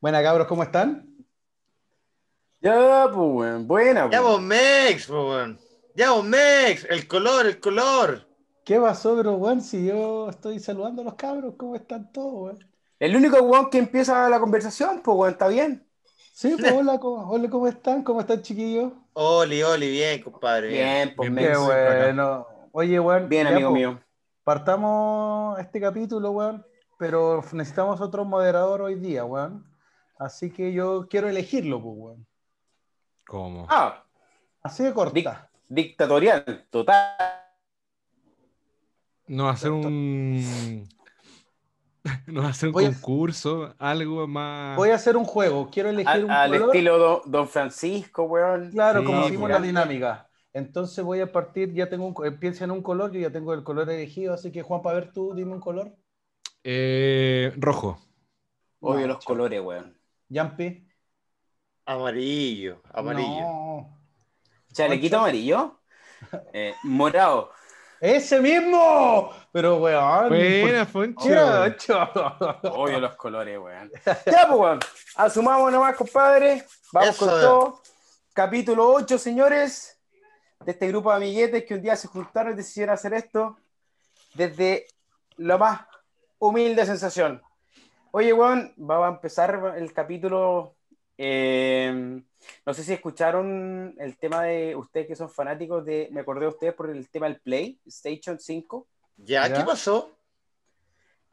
Buena, cabros, ¿cómo están? Ya, pues, weón. Buena, Ya weón. vos, Mex, po, weón. Ya vos, Mex. El color, el color. ¿Qué pasó, pero weón? Si yo estoy saludando a los cabros, ¿cómo están todos, weón? El único weón que empieza la conversación, pues, weón, está bien. Sí, pues hola, ¿cómo, hola, ¿cómo están? ¿Cómo están, chiquillos? Oli, Oli, bien, compadre. Bien, pues, Bien, Mex. bueno. Oye, weón. Bien, ya, amigo pues, mío. Partamos este capítulo, weón, pero necesitamos otro moderador hoy día, weón. Así que yo quiero elegirlo, pues, weón. ¿Cómo? Ah, Así de corta. Dic- dictatorial, total. No va a hacer un. No va a hacer un Voy a- concurso, algo más. Voy a hacer un juego. Quiero elegir Al, un al color. estilo don, don Francisco, weón. Claro, Sí, como pues. hicimos la dinámica. Entonces voy a partir, ya tengo un, piensa en un color, yo ya tengo el color elegido, así que Juan, para ver tú, dime un color. Eh, rojo. Odio No, los chao. colores, weón. Yampi. Amarillo, amarillo. No. Chalequito Poncho. amarillo. Eh, morado. ¡Ese mismo! Pero, weón. Buena, ¿por Foncho. qué, ocho? Odio los colores, weón. Ya, pues, weón. Asumamos nomás, compadre. Vamos Eso. con todo. Capítulo 8, señores. De este grupo de amiguetes que un día se juntaron y decidieron hacer esto. Desde la más humilde sensación. Oye, weón, vamos a empezar el capítulo. eh, no sé si escucharon el tema de ustedes que son fanáticos de. Me acordé de ustedes por el tema del PlayStation 5. ¿Ya? Ya. ¿Qué pasó?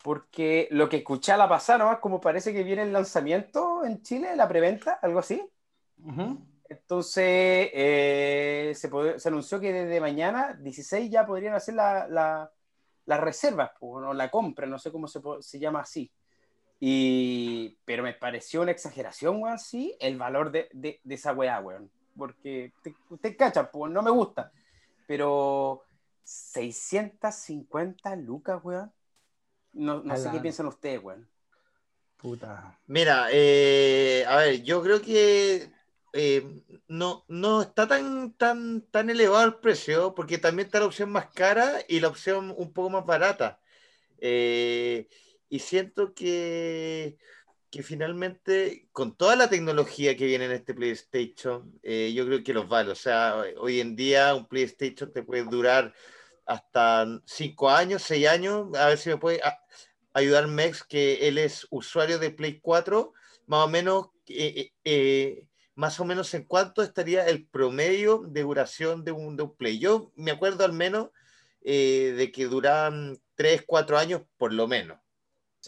Porque lo que escuché a la pasada, nomás como parece que viene el lanzamiento en Chile, la preventa, algo así. Entonces, eh, se, anunció que desde mañana, 16, ya podrían hacer la, la, las reservas, o la compra, no sé cómo se, se llama así. Y, pero me pareció una exageración, weón, sí, el valor de, de, de esa weá, weón. Porque te- usted cacha, pues no me gusta. Pero 650 lucas, weón. No, no sé qué piensan ustedes, weón. Puta. Mira, eh, a ver, yo creo que eh, no, no está tan, tan, tan elevado el precio, porque también está la opción más cara y la opción un poco más barata. Eh, y siento que, que finalmente, con toda la tecnología que viene en este PlayStation, eh, yo creo que los vale. O sea, hoy en día un PlayStation te puede durar hasta 5 años, 6 años. A ver si me puede ayudar Mex, que él es usuario de Play 4, más o menos, eh, eh, más o menos en cuánto estaría el promedio de duración de un, de un Play. Yo me acuerdo al menos de que duran 3, 4 años por lo menos.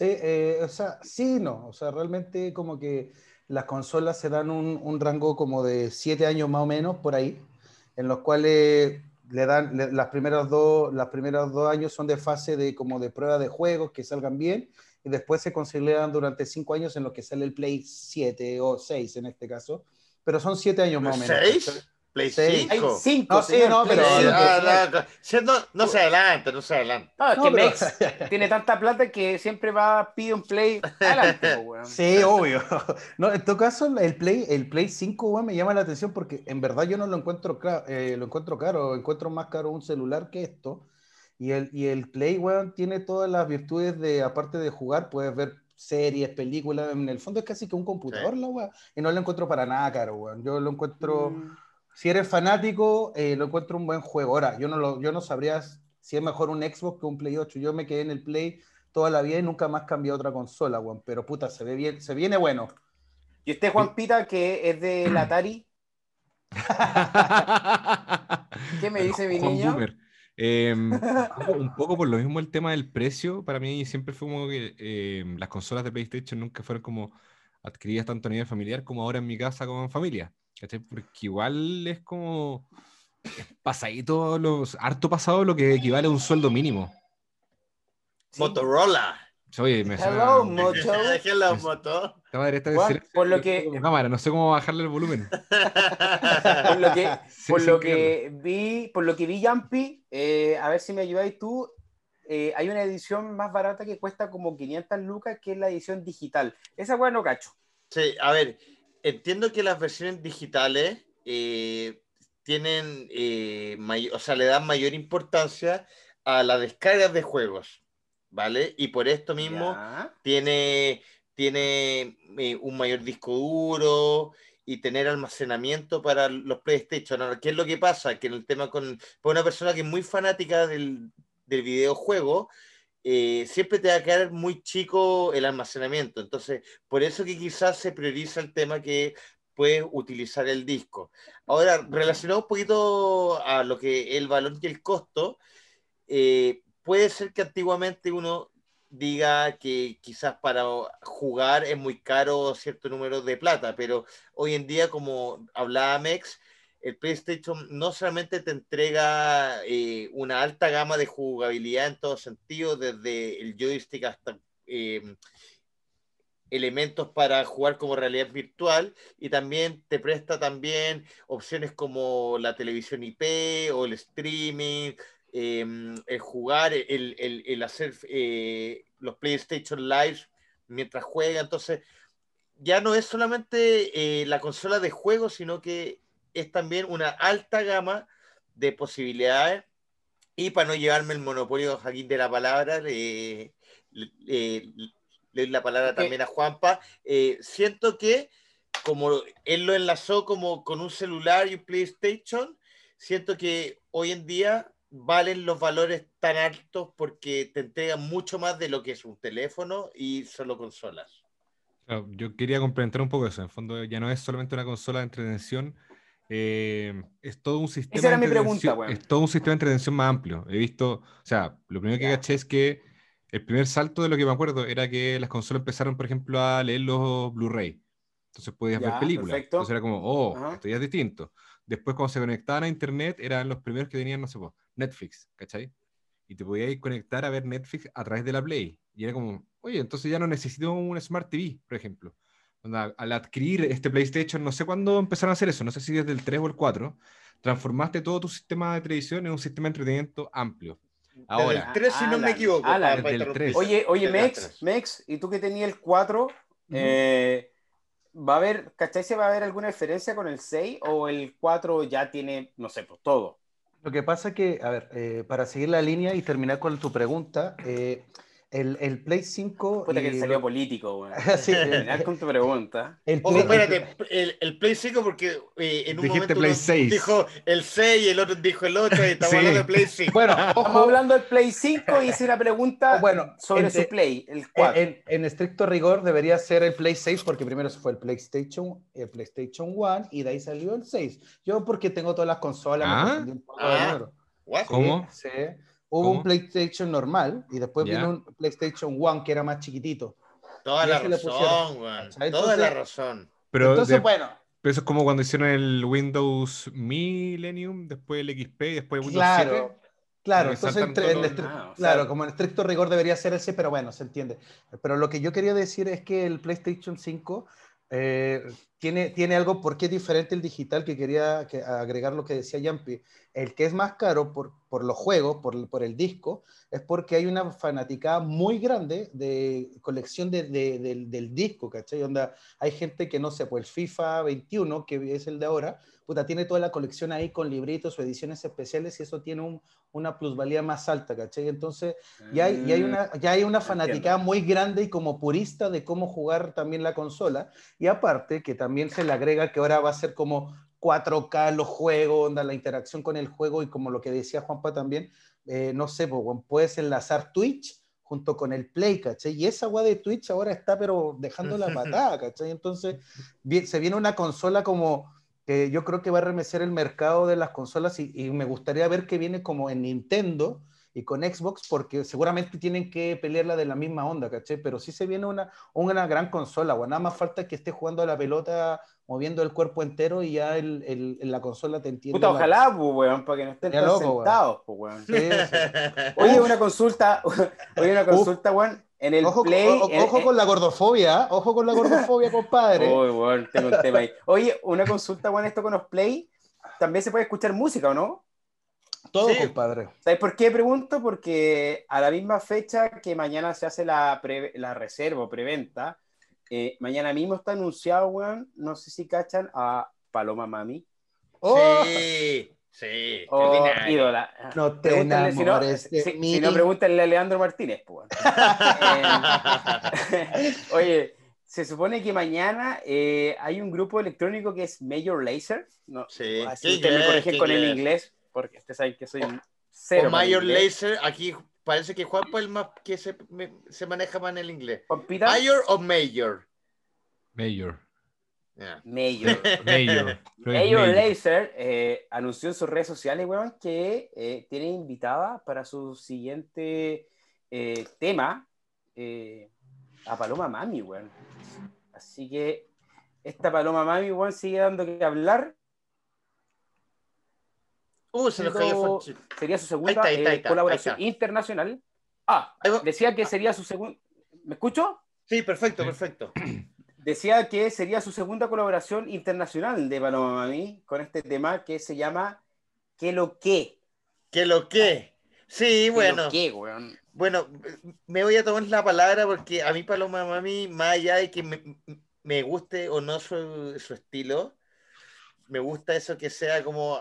Sí, eh, o sea, sí, no. O sea, realmente como que las consolas se dan un, un rango como de siete años más o menos por ahí, en los cuales le dan le- las primeras dos, las primeros dos años son de fase de como de prueba de juegos que salgan bien, y después se consolidan durante cinco años en los que sale el Play 7 o 6 en este caso, pero son siete años más o menos. ¿Seis? Play Sí. 5. Hay cinco, No, sí, no, pero- no, no, sí, no, no se adelante, no se adelante. No, es No, que pero- Mex tiene tanta plata que siempre va, pide un play adelante, weón. Sí, obvio. No, en todo caso, el Play, el Play 5, weón, me llama la atención porque en verdad yo no lo encuentro, eh, lo encuentro caro, encuentro más caro un celular que esto. Y el, y el Play, weón, tiene todas las virtudes de, aparte de jugar, puedes ver series, películas, en el fondo es casi que un computador, la weón. Y no lo encuentro para nada caro, weón. Yo lo encuentro, Mm, si eres fanático, eh, lo encuentro un buen juego. Ahora, yo no, lo, yo no sabría si es mejor un Xbox que un Play 8. Yo me quedé en el Play toda la vida y nunca más cambié a otra consola, weón. Pero puta, se ve bien, se viene bueno. Y usted, Juan Pita, que es del Atari, ¿qué me dice mi Juan niño? Boomer. Eh, un poco- por lo mismo el tema del precio, para mí siempre fue como que eh, las consolas de PlayStation nunca fueron como adquiridas tanto a nivel familiar como ahora en mi casa con familia. ¿Cachai? Porque igual es como pasadito, los, harto pasado lo que equivale a un sueldo mínimo. Sí. Motorola. Oye, me Hello, suena- Moto. La moto. esta de por lo que- cámara, no sé cómo bajarle el volumen. Por lo que, Sí, por sin lo quererlo. que vi, por lo que vi, Yampi, eh, a ver si me ayudáis tú. eh, hay una edición más barata que cuesta como 500 lucas, que es la edición digital. Esa weá no cacho. Sí, a ver, entiendo que las versiones digitales eh, tienen, eh, o sea, le dan mayor importancia a las descargas de juegos, ¿vale? Y por esto mismo Ya. tiene tiene eh, un mayor disco duro y tener almacenamiento para los PlayStation. Ahora, ¿qué es lo que pasa? Que en el tema con, con una persona que es muy fanática del, del videojuego, eh, siempre te va a quedar muy chico el almacenamiento. Entonces, por eso que quizás se prioriza el tema que puedes utilizar el disco. Ahora, relacionado un poquito a lo que el valor y el costo, eh, puede ser que antiguamente uno diga que quizás para jugar es muy caro cierto número de plata, pero hoy en día, como hablaba Mex, el PlayStation no solamente te entrega eh, una alta gama de jugabilidad en todo sentido, desde el joystick hasta eh, elementos para jugar como realidad virtual, y también te presta también opciones como la televisión IP o el streaming, eh, el jugar, el, el, el hacer los PlayStation Live mientras juega. Entonces, ya no es solamente la consola de juego, sino que es también una alta gama de posibilidades. Y para no llevarme el monopolio, Joaquín, de la palabra, le, le, doy la palabra también a Juanpa. Eh, siento que, como él lo enlazó como con un celular y un PlayStation, siento que hoy en día valen los valores tan altos porque te entregan mucho más de lo que es un teléfono y solo consolas. Yo quería complementar un poco eso. En el fondo, ya no es solamente una consola de entretención, eh, es todo un sistema. Esa era mi pregunta, Es todo un sistema de entretención más amplio. He visto, o sea, lo primero que caché es que el primer salto de lo que me acuerdo era que las consolas empezaron, por ejemplo, a leer los Blu-ray. Entonces podías ver películas. Entonces era como, oh, esto ya es distinto. Después, cuando se conectaban a internet, eran los primeros que tenían, no sé, Netflix, ¿cachai? Y te podías conectar a ver Netflix a través de la Play. Y era como, oye, entonces ya no necesito un Smart TV, por ejemplo al adquirir este PlayStation, no sé cuándo empezaron a hacer eso, no sé si desde el 3 o el 4, transformaste todo tu sistema de televisión en un sistema de entretenimiento amplio. Ahora, el 3, si no me equivoco. Oye, oye, Mex, Mex, ¿y tú que tenías el 4? Eh, ¿Va a haber, cachai, va a haber alguna diferencia con el 6 o el 4 ya tiene, no sé, pues todo? Lo que pasa que, a ver, eh, para seguir la línea y terminar con tu pregunta, eh, el, el Play 5. Puta que salió político, güey. sí, el, con tu pregunta. El Play... Ojo, espérate, el, el, Play 5, porque eh, en un Dijiste momento Play 6. dijo el 6 y el otro dijo el 8 y estamos hablando de Play 5. Bueno, estamos hablando del Play 5 y hice una pregunta bueno, sobre su Play, el 4. En, en, estricto rigor debería ser el Play 6, porque primero fue el PlayStation, el PlayStation 1 y de ahí salió el 6. Yo, porque tengo todas las consolas, ¿Ah? me un poco ah. ¿Cómo? Sí. Hubo un PlayStation normal y después vino un PlayStation One que era más chiquitito. Toda la razón, Toda la razón. Pero entonces, bueno. Pero eso es como cuando hicieron el Windows Millennium, después el XP y después Windows claro, 7. Claro, entonces, ah, claro, como en estricto rigor debería ser ese, pero bueno, se entiende. Pero lo que yo quería decir es que el PlayStation 5 eh, tiene, tiene algo porque es diferente el digital que quería agregar lo que decía Yampi. El que es más caro por, por los juegos, por, por, el disco, es porque hay una fanaticada muy grande de colección de, del, del, disco, ¿cachai? Onda, hay gente que no sé, pues el FIFA 21, que es el de ahora, puta, tiene toda la colección ahí con libritos o ediciones especiales y eso tiene un, una plusvalía más alta, ¿cachai? Entonces, ya hay, ya hay una, ya hay una fanaticada muy grande y como purista de cómo jugar también la consola. Y aparte, que también se le agrega que ahora va a ser como 4K los juegos, onda, la interacción con el juego y como lo que decía Juanpa también, eh, no sé, pues, puedes enlazar Twitch junto con el Play, ¿cachai? Y esa agua de Twitch ahora está pero dejando la patada, ¿cachai? Entonces, se viene una consola como yo creo que va a remecer el mercado de las consolas y, me gustaría ver que viene como en Nintendo y con Xbox, porque seguramente tienen que pelearla de la misma onda, ¿caché? Pero sí se viene una, una gran consola, o nada más falta que esté jugando a la pelota, moviendo el cuerpo entero y ya el, el, la consola te entiende. Puta, ojalá, pues, weón, para que no estén tan sentados, pues, weón. Oye, una consulta, oye, una consulta, weón. En el ojo, Play. ojo con la gordofobia, ¿ah? ojo con la gordofobia, compadre. bueno, tengo un tema ahí. Oye, una consulta, bueno, esto con los Play, también se puede escuchar música, ¿o no? Todo, compadre. ¿Sabes por qué pregunto? Porque a la misma fecha que mañana se hace la, la reserva o preventa, eh, mañana mismo está anunciado, weón, no sé si cachan, a Paloma Mami. Sí. Sí, oh, ídola. No te enamores si no, si, no, pregúntenle a Leandro Martínez, pues. eh, oye, se supone que mañana eh, hay un grupo electrónico que es Major Lazer. No, Sí. así ¿Qué ustedes me corrigen ¿Qué con el inglés? inglés, porque ustedes saben que soy un cero. O inglés. Laser, aquí parece que Juanpa es el más que se, me- se maneja más en el inglés. ¿Mayor o Mayor? Mayor. Mayor. Mayor. Lazer eh, anunció en sus redes sociales, weón, que eh, tiene invitada para su siguiente eh, tema eh, a Paloma Mami, weón. Así que esta Paloma Mami, weón, sigue dando que hablar. Uh, se nos cayó. Sería su segunda Ahí está, ahí está, eh, ahí está, colaboración ahí internacional. Ah, decía que sería su segunda. ¿Me escucho? Sí, perfecto, perfecto. Decía que sería su segunda colaboración internacional de Paloma Mami con este tema que se llama ¿Qué lo que? ¿Qué lo que? Sí, ¿Qué bueno. lo weón? Bueno, me voy a tomar la palabra porque a mí Paloma Mami, más allá de que me, me guste o no su, su estilo, me gusta eso que sea como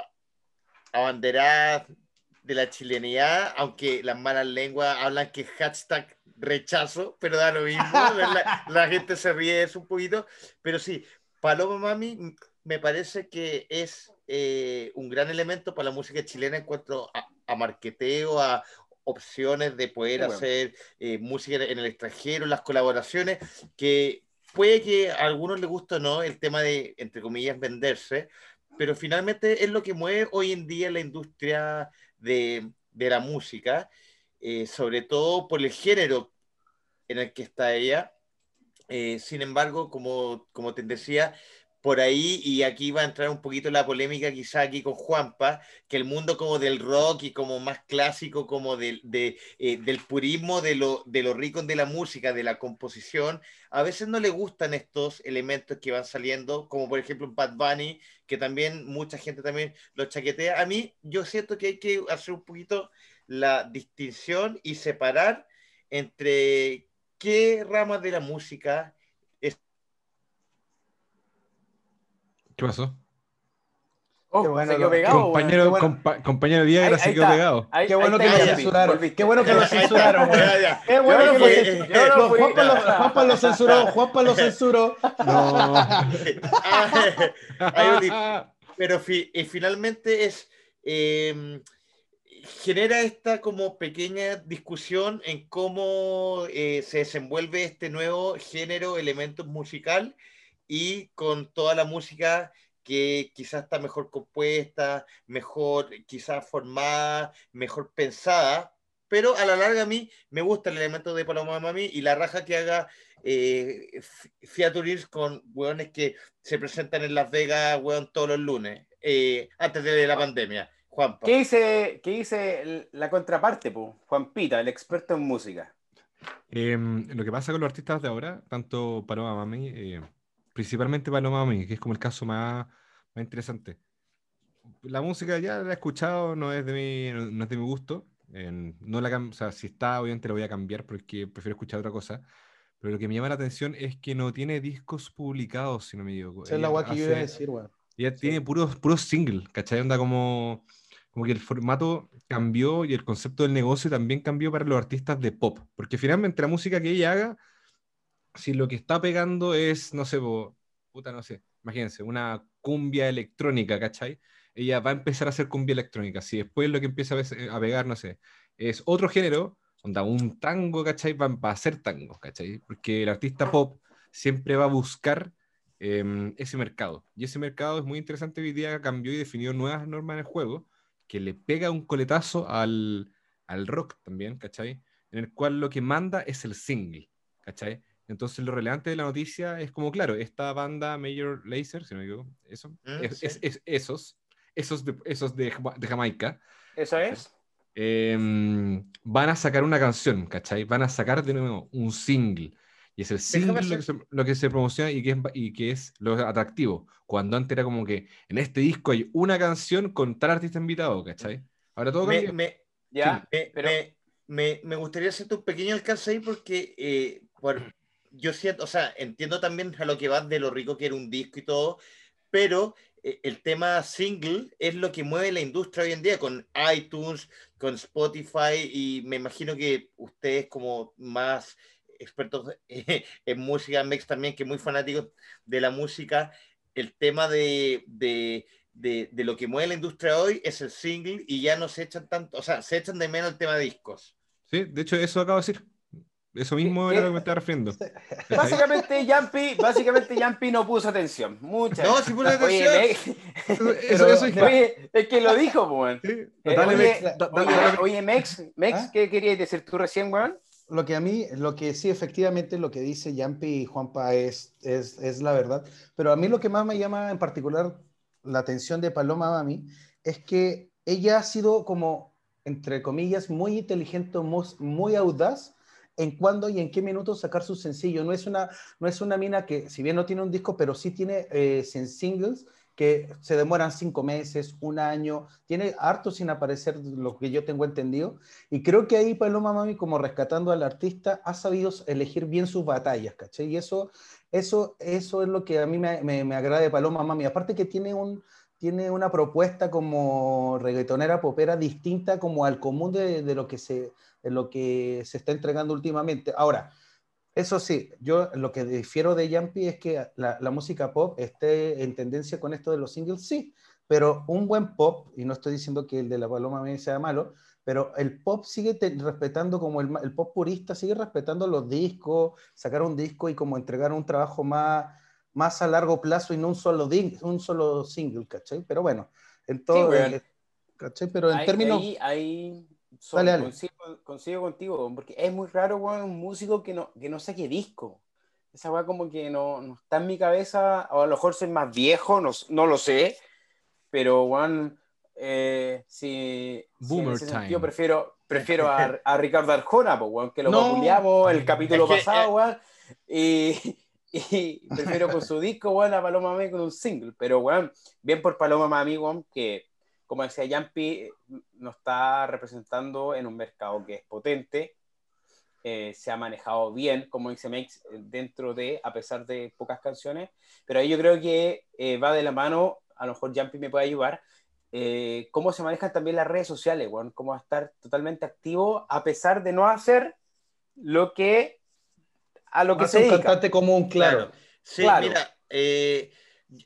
abanderada de la chilenidad, aunque las malas lenguas hablan que hashtag rechazo, pero da lo mismo, la, la gente se ríe de eso un poquito, pero sí, Paloma Mami me parece que es eh, un gran elemento para la música chilena en cuanto a, a marqueteo, a opciones de poder bueno. hacer eh, música en el extranjero, las colaboraciones, que puede que a algunos les guste o no el tema de, entre comillas, venderse, pero finalmente es lo que mueve hoy en día la industria de, la música, eh, sobre todo por el género en el que está ella. Eh, sin embargo, como, como te decía, por ahí, y aquí va a entrar un poquito la polémica quizá aquí con Juanpa, que el mundo como del rock y como más clásico, como del, de, eh, del purismo de lo, de lo rico de la música, de la composición, a veces no le gustan estos elementos que van saliendo, como por ejemplo Bad Bunny, que también mucha gente también lo chaquetea. A mí yo siento que hay que hacer un poquito la distinción y separar entre qué ramas de la música ¿Qué pasó? Oh, Qué bueno se quedó lo- pegado, compañero, qué bueno. compa- compañero Viagra Ahí- se quedó está. pegado. Ahí- Qué bueno que lo ya, censuraron. Qué bueno que lo censuraron, weón. Ya, ya. Qué bueno que lo censuraron. Juanpa lo, censuró, Juanpa lo censuró. No. Pero fi- eh, finalmente es eh, genera esta como pequeña discusión en cómo eh, se desenvuelve este nuevo género, elemento musical y con toda la música que quizás está mejor compuesta, mejor quizás formada, mejor pensada, pero a la larga a mí me gusta el elemento de Paloma Mami y la raja que haga eh, f- featurings con hueones que se presentan en Las Vegas, hueón, todos los lunes, eh, antes de la pandemia. Juanpa. ¿Qué dice, ¿Qué dice la contraparte, po? Juan Pita, el experto en música? Em, lo que pasa con los artistas de ahora, tanto Paloma Mami, principalmente Paloma Mami, que es como el caso más, más interesante. La música ya la he escuchado, no es de mi, no, no es de mi gusto. en- no la o sea, si está, obviamente la voy a cambiar porque prefiero escuchar otra cosa. Pero lo que me llama la atención es que no tiene discos publicados, si no me equivoco. Esa es la que yo iba a decir, weón. ella tiene puros, puros singles, ¿cachai? Onda como, como que el formato cambió y el concepto del negocio también cambió para los artistas de pop. Porque finalmente la música que ella haga, si lo que está pegando es, no sé, po- puta, no sé, imagínense, una cumbia electrónica, ¿cachai? Ella va a empezar a hacer cumbia electrónica. Si después lo que empieza a, a pegar, no sé, es otro género, onda, un tango, ¿cachai? Va, a ser tango, ¿cachai? Porque el artista pop siempre va a buscar em, ese mercado. Y ese mercado es muy interesante. Hoy día cambió y definió nuevas normas en el juego que le pega un coletazo al, al rock también, ¿cachai? En el cual lo que manda es el single, ¿cachai? Entonces lo relevante de la noticia es como, claro, esta banda Major Lazer, si no me equivoco, eso, Mm, es- sí. es- es- esos, esos de, esos de, de Jamaica, ¿Eso es? em, van a sacar una canción, ¿cachai? Van a sacar de nuevo un single. Y es el single lo que, se, lo que se promociona y que, es, y que es lo atractivo. Cuando antes era como que en este disco hay una canción con tal artista invitado, ¿cachai? Ahora todo Me, me- Ya, me, pero me- me- me gustaría hacerte un pequeño alcance ahí porque eh, por- yo siento, o sea, entiendo también a lo que va de lo rico que era un disco y todo, pero eh, el tema single es lo que mueve la industria hoy en día con iTunes, con Spotify y me imagino que ustedes como más expertos en música, Mex también, que muy fanáticos de la música, el tema de, de, de, de, lo que mueve la industria hoy es el single y ya no se echan tanto, o sea, se echan de menos el tema de discos. Sí, de hecho, eso acabo de decir. Eso mismo era lo que me estaba refiriendo. Básicamente, Yampi, básicamente Yampi no puso atención. Muchas. No, sí puso atención. Oye, eso, eso es, oye, es que lo dijo, weón. Sí. Eh, dale, oye, Mex, oye, oye, Mex, Mex ¿Ah? ¿qué querías decir tú recién, weón? Lo que a mí, lo que sí, efectivamente, lo que dice Yampi y Juanpa es, es, es la verdad. Pero a mí lo que más me llama en particular la atención de Paloma Mami es que ella ha sido como, entre comillas, muy inteligente, muy, muy audaz en cuándo y en qué minutos sacar su sencillo. No es una, no es una mina que, si bien no tiene un disco, pero sí tiene eh, singles que se demoran cinco meses, un año, tiene harto sin aparecer, lo que yo tengo entendido. Y creo que ahí Paloma Mami, como rescatando al artista, ha sabido elegir bien sus batallas, ¿caché? Y eso, eso, eso es lo que a mí me, me, me agrada de Paloma Mami. Aparte que tiene un, tiene una propuesta como reggaetonera popera distinta como al común de, de, lo que se, de lo que se está entregando últimamente. Ahora, eso sí, yo lo que difiero de Yampi es que la, la, música pop esté en tendencia con esto de los singles, sí, pero un buen pop, y no estoy diciendo que el de la Paloma me sea malo, pero el pop sigue te, respetando como el, el, pop purista, sigue respetando los discos, sacar un disco y como entregar un trabajo más, más a largo plazo y no un solo, un solo single, ¿cachai? Pero bueno, en todo, sí, bueno. ¿cachai? Pero en términos... Ahí, ahí son, dale, dale. Consigo, contigo, porque es muy raro, weón, un músico que no, que no saque disco. Esa weá como que no, no, está en mi cabeza, o a lo mejor soy más viejo, no, no lo sé, pero, weón, eh, si, si en ese sentido prefiero, prefiero a, a Ricardo Arjona, pues, weón, que lo no. el capítulo es que, pasado, weón, y, y prefiero con su disco, weón, a Paloma Mami con un single, pero, weón, bien por Paloma Mami, weón, que como decía Yampi, nos está representando en un mercado que es potente, eh, se ha manejado bien, como dice Mex, dentro de, a pesar de pocas canciones, pero ahí yo creo que eh, va de la mano, a lo mejor Yampi me puede ayudar, eh, cómo se manejan también las redes sociales, bueno, cómo estar totalmente activo a pesar de no hacer lo que a lo que Más se un dedica. cantante común, claro. claro. Sí, Claro. mira, eh,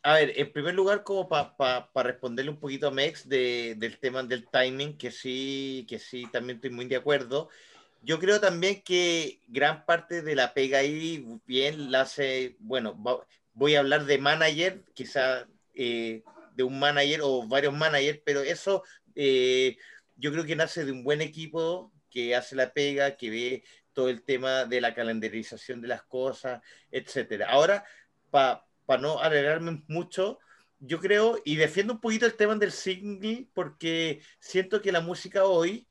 a ver, en primer lugar, como para pa, pa responderle un poquito a Mex de, del tema del timing, que sí, que sí, también estoy muy de acuerdo. Yo creo también que gran parte de la pega ahí bien la hace, bueno, va- voy a hablar de manager, quizá eh, de un manager o varios managers, pero eso eh, yo creo que nace de un buen equipo que hace la pega, que ve todo el tema de la calendarización de las cosas, etcétera. Ahora, para pa no alargarme mucho, yo creo, y defiendo un poquito el tema del single, porque siento que la música hoy,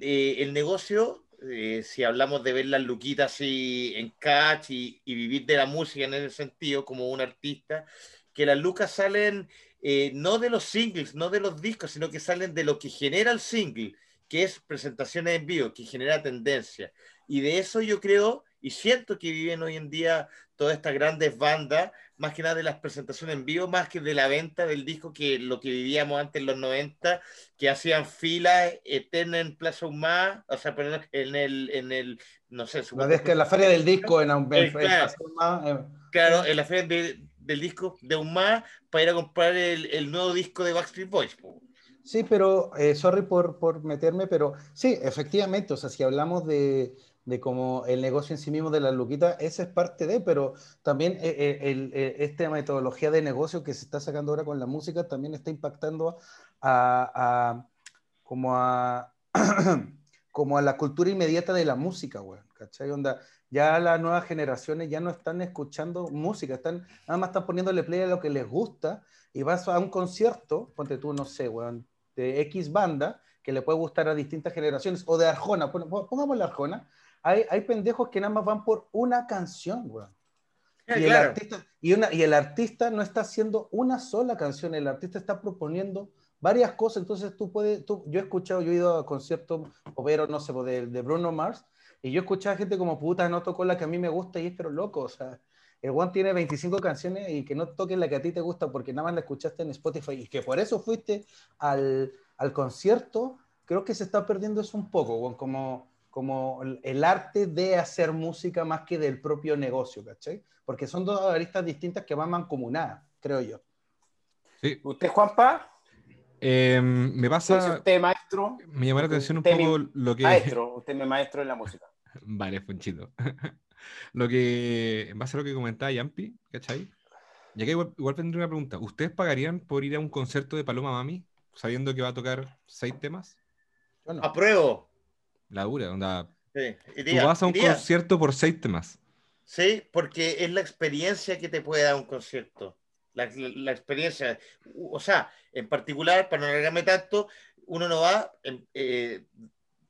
eh, el negocio, eh, si hablamos de ver las luquitas así en catch y, y, vivir de la música en ese sentido, como un artista, que las lucas salen eh, no de los singles, no de los discos, sino que salen de lo que genera el single, que es presentaciones en vivo, que genera tendencia. Y de eso yo creo y siento que viven hoy en día todas estas grandes bandas, más que nada de las presentaciones en vivo, más que de la venta del disco, que lo que vivíamos antes en los 90, que hacían filas eternas en Plaza Humá, o sea, perdón, en el, en el no sé, La vez que en la feria del disco, en, en, Eh, en claro. Plaza Humá, eh, claro, en la feria de- del disco de Humá, para ir a comprar el, el nuevo disco de Backstreet Boys. Sí, pero, eh, sorry por, por meterme, pero sí, efectivamente, o sea, si hablamos de, de como el negocio en sí mismo de la luquita, esa es parte de, pero también eh, eh, el, eh, esta metodología de negocio que se está sacando ahora con la música también está impactando a, a- como a como a la cultura inmediata de la música, güey, ¿cachai? Ya las nuevas generaciones ya no están escuchando música, están, nada más están poniéndole play a lo que les gusta y vas a un concierto, ponte tú, no sé, weón, de X banda que le puede gustar a distintas generaciones, o de Arjona, pon- pon- pongamos la Arjona, hay, hay pendejos que nada más van por una canción, weón. Y el, artista, y, una, y el artista no está haciendo una sola canción, el artista está proponiendo varias cosas, entonces tú puedes, tú, yo he escuchado, yo he ido a conciertos poperos, no sé, pues, de, de Bruno Mars, y yo he escuchado a gente como, puta, no tocó la que a mí me gusta, y es pero loco, o sea, el One tiene 25 canciones y que no toquen la que a ti te gusta porque nada más la escuchaste en Spotify y que por eso fuiste al, al concierto, creo que se está perdiendo eso un poco, weón, como, como el- arte de hacer música más que del propio negocio, ¿cachai? Porque son dos aristas distintas que van mancomunadas, creo yo. Sí. ¿Usted, Juanpa? Eh, me ¿Qué dice pasa, usted, maestro? me llamó la atención un mi- poco lo que... Maestro, usted es maestro en la música. Vale, Fonchito. lo que, en base a lo que comentaba Yampi, ¿cachai? Y acá igual, igual tendría una pregunta. ¿Ustedes pagarían por ir a un concierto de Paloma Mami sabiendo que va a tocar seis temas? Yo no. Apruebo. La dura, onda. Sí, Tú vas a un iría. concierto por seis temas. Sí, porque es la experiencia que te puede dar un concierto. La, la- la experiencia. O sea, en particular, para no alargarme tanto, uno no va, en- eh,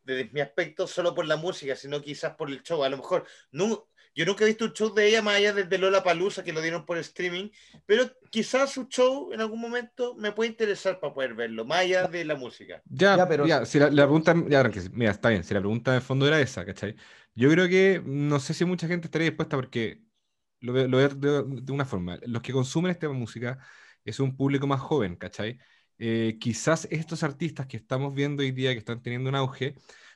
desde mi aspecto, solo por la música, sino quizás por el show. A lo mejor, no, yo nunca he visto un show de ella más allá desde Lola Palusa, que lo dieron por streaming, pero quizás su show en algún momento me puede interesar para poder verlo, más allá de la música. Ya, Ya, pero- ya, si la, la pregunta, ya, mira, está bien, si la pregunta de fondo era esa, ¿cachai? Yo creo que no sé si mucha gente estaría dispuesta porque lo veo, lo veo de, de una forma. Los que consumen esta música es un público más joven, ¿cachai? Eh, quizás estos artistas que estamos viendo hoy día, que están teniendo un auge,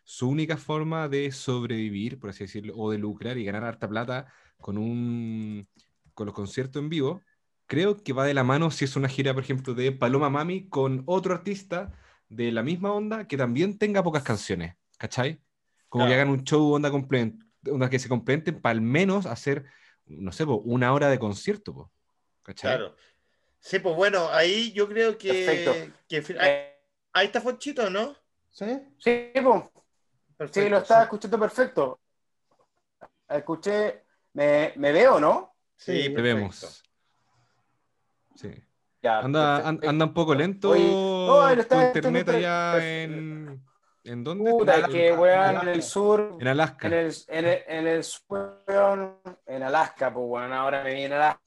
su única forma de sobrevivir, por así decirlo, o de lucrar y ganar harta plata con, un, con los conciertos en vivo, creo que va de la mano si es una gira, por ejemplo, de Paloma Mami con otro artista de la misma onda que también tenga pocas canciones, ¿cachai? Como que hagan un show onda, onda que se complementen para al menos hacer, no sé, po, una hora de concierto, po, ¿cachai? Claro. Sí, pues bueno, ahí yo creo que. Perfecto. que- ahí, ahí está Fonchito, ¿no? ¿Sí? sí, po. Sí, Perfecto, lo estaba escuchando perfecto. Escuché, ¿me, me veo, no? Sí, Sí, Te perfecto. vemos. Sí. Ya, Anda, an- anda un poco lento Oye, no, tu internet allá en... ¿En dónde? Puta, que, weón, Alaska. en el sur, En Alaska. en el, en el, en el sur, weón, en Alaska, pues, weón, ahora me viene Alaska.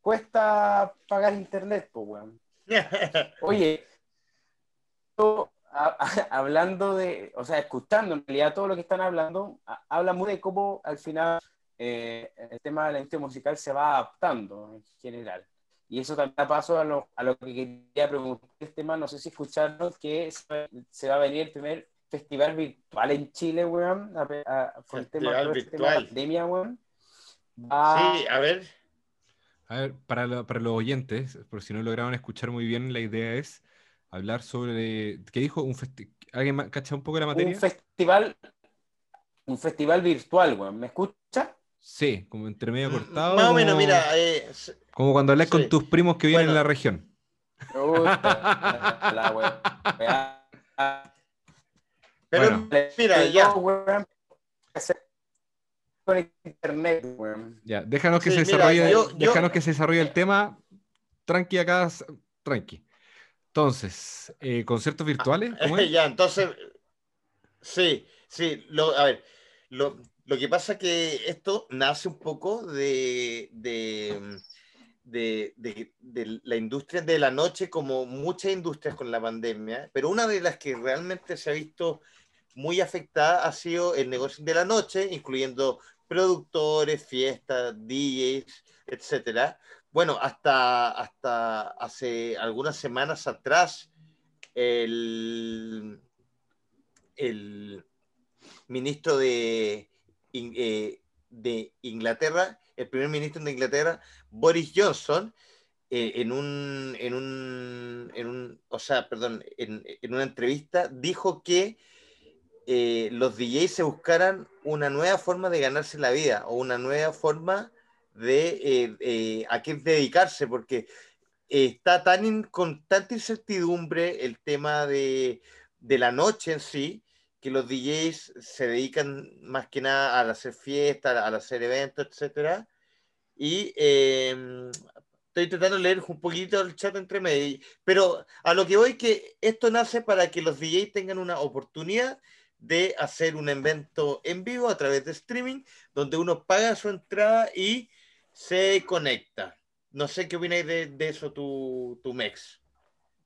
Cuesta pagar internet, pues, weón. Oye, yo, a- a- hablando de, o sea, escuchando en realidad todo lo que están hablando, habla muy de cómo al final eh, el tema de la industria musical se va adaptando en general. Y eso también da paso a lo, a lo que quería preguntar el tema, no sé si escucharon que se va- se va a venir el primer festival virtual en Chile, weón, a, pe- a- por el tema, Festival todo este tema de la virtual. pandemia, weón. Va- Sí, a ver. A ver, para, lo- para los oyentes, por si no lograron escuchar muy bien, la idea es hablar sobre... ¿Qué dijo? Un ¿Alguien cacha un poco la materia? un festival, un festival virtual, weón. ¿Me escucha? Sí, como entre medio Mm, cortado. Más o menos, como- mira. eh, Como cuando hablas Sí. con tus primos que viven Bueno. en la región. La pero Bueno. mira, ya. con internet, weón. Ya, déjanos que Sí, se mira, desarrolle, yo- yo- déjanos que se desarrolle el tema. Tranqui acá, tranqui. Entonces, eh, conciertos virtuales, ¿cómo es? ya, entonces. Sí, sí. Lo, a ver, lo, lo que pasa que esto nace un poco de, de, de, de- de la industria de la noche, como muchas industrias con la pandemia, pero una de las que realmente se ha visto muy afectada ha sido el negocio de la noche, incluyendo productores, fiestas, DJs, etcétera. Bueno, hasta, hasta hace algunas semanas atrás, el, el ministro de, eh, de Inglaterra, el primer ministro de Inglaterra, Boris Johnson, eh, en, un, en, un, en un, o sea, perdón, en, en una entrevista dijo que eh, los DJs se buscaran una nueva forma de ganarse la vida o una nueva forma de eh, eh, a qué dedicarse, porque está tan in- con tanta incertidumbre el tema de, de la noche en sí, que los DJs se dedican más que nada al hacer fiestas, al hacer eventos, etcétera. Y eh, estoy intentando leer un poquito el chat entre medio, pero a lo que voy que esto nace para que los DJs tengan una oportunidad de hacer un evento en vivo a través de streaming, donde uno paga su entrada y se conecta. No sé qué opináis de, de eso, tu, tu Mex.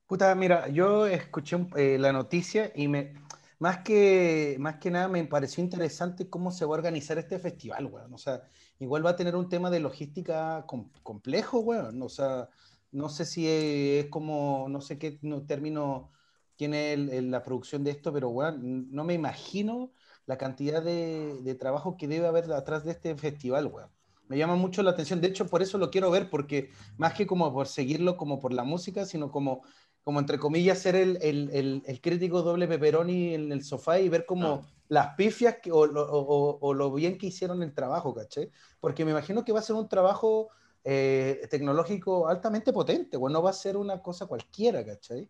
Puta, mira, yo escuché eh, la noticia y me, más que, más que nada me pareció interesante cómo se va a organizar este festival, weón. O sea, igual va a tener un tema de logística com- complejo, weón. O sea, no sé si es como, no sé qué no- término es el- el- la producción de esto, pero weón, no me imagino la cantidad de, de trabajo que debe haber atrás de este festival, weón. Me llama mucho la atención, de hecho por eso lo quiero ver, porque más que como por seguirlo como por la música, sino como, como entre comillas ser el, el- el- el crítico doble pepperoni en el sofá y ver como las pifias que- o, o- o- o lo bien que hicieron el trabajo, ¿caché? Porque me imagino que va a ser un trabajo eh, tecnológico altamente potente, bueno, no va a ser una cosa cualquiera, ¿cachai?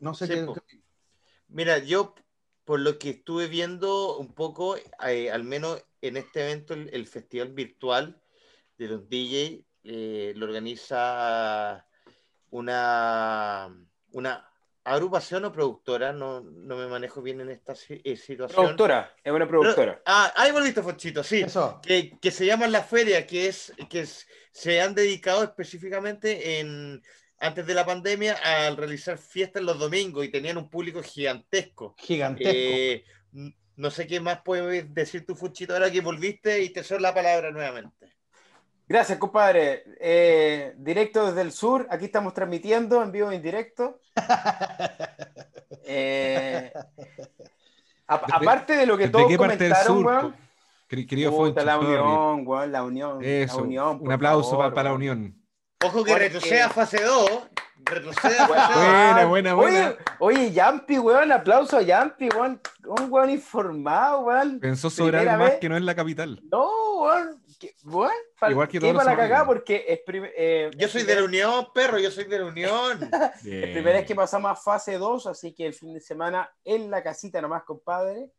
No sé Sí, qué... po. Mira, yo por lo que estuve viendo un poco, eh, al menos en este evento, el, el festival virtual de los DJ, eh, lo organiza una, una agrupación o productora, no, no me manejo bien en esta eh, situación. Productora, es una productora. Ah, ahí volviste, Fonchito, sí. Eso. Que, que se llama La Feria, que es que es- se han dedicado específicamente en antes de la pandemia al realizar fiestas los domingos y tenían un público gigantesco. Gigantesco. Eh, no sé qué más puedes decir tu Fuchito ahora que volviste y te cedo la palabra nuevamente. Gracias, compadre. Eh, directo desde el sur, aquí estamos transmitiendo en vivo en directo. Eh, a- ¿Desde- aparte de lo que ¿Desde todos qué parte del comentaron, sur? weón. Querido Puta, Foncho, la unión, weón, la unión. Eso, la unión, un aplauso para la unión. Ojo que retroceda a fase 2. Retroceda a fase 2. Buena, buena, buena. Oye, oye, Yampi, weón, aplauso a Yampi, weón. Un weón informado, weón. Pensó sobre algo más que no es la capital. No, weón. que- weón, pal- Igual que todos para la cagada porque es eh, Yo es soy de la Unión, perro, yo soy de la Unión. Es primera vez que pasamos a fase 2, así que el fin de semana en la casita nomás, compadre.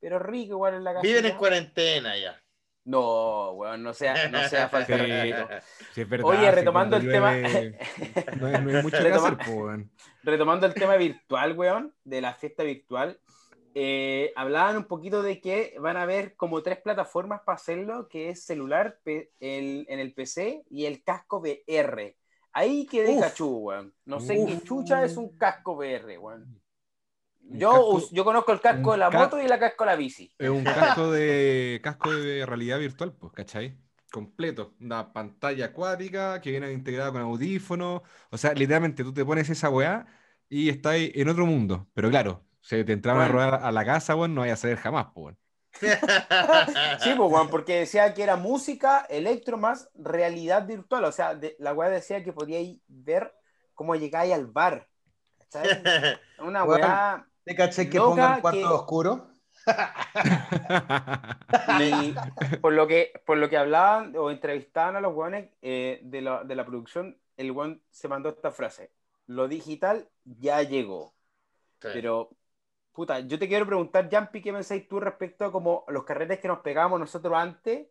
Pero rico igual en la casita. Viven en cuarentena ya. No, weón, no sea, no sea falta Sí. Sí, es verdad, Oye, retomando el tema- llueve, No hay, no hay mucho que Retoma- hacer, weón. Retomando el tema virtual, weón, de la fiesta virtual, eh, hablaban un poquito de que van a haber como tres plataformas para hacerlo, que es celular el- en el PC y el casco VR. Ahí quedé cachú, weón. No sé Uf. qué chucha es un casco VR, weón. Yo, casco- yo conozco el casco de la ca- moto y el casco de la bici. Es un casco de casco de realidad virtual, pues, ¿cachai? Completo. Una pantalla acuática que viene integrada con audífonos. O sea, literalmente tú te pones esa weá y estás en otro mundo. Pero claro, se te entraban a rodar a la casa, weón, no vaya a saber jamás, pues, weón. Sí, pues, weón, porque decía que era música, electro más realidad virtual. O sea, de- la weá decía que podíais ver cómo llegáis al bar. ¿cachai? Una weá. ¿Te caché que pongan cuarto que- oscuro? Y por lo que, por lo que hablaban o entrevistaban a los weones eh, de, la, de la producción, el weón se mandó esta frase. Lo digital ya llegó. Pero, puta, yo te quiero preguntar, Jampi, ¿qué pensáis tú respecto a como los carretes que nos pegábamos nosotros antes?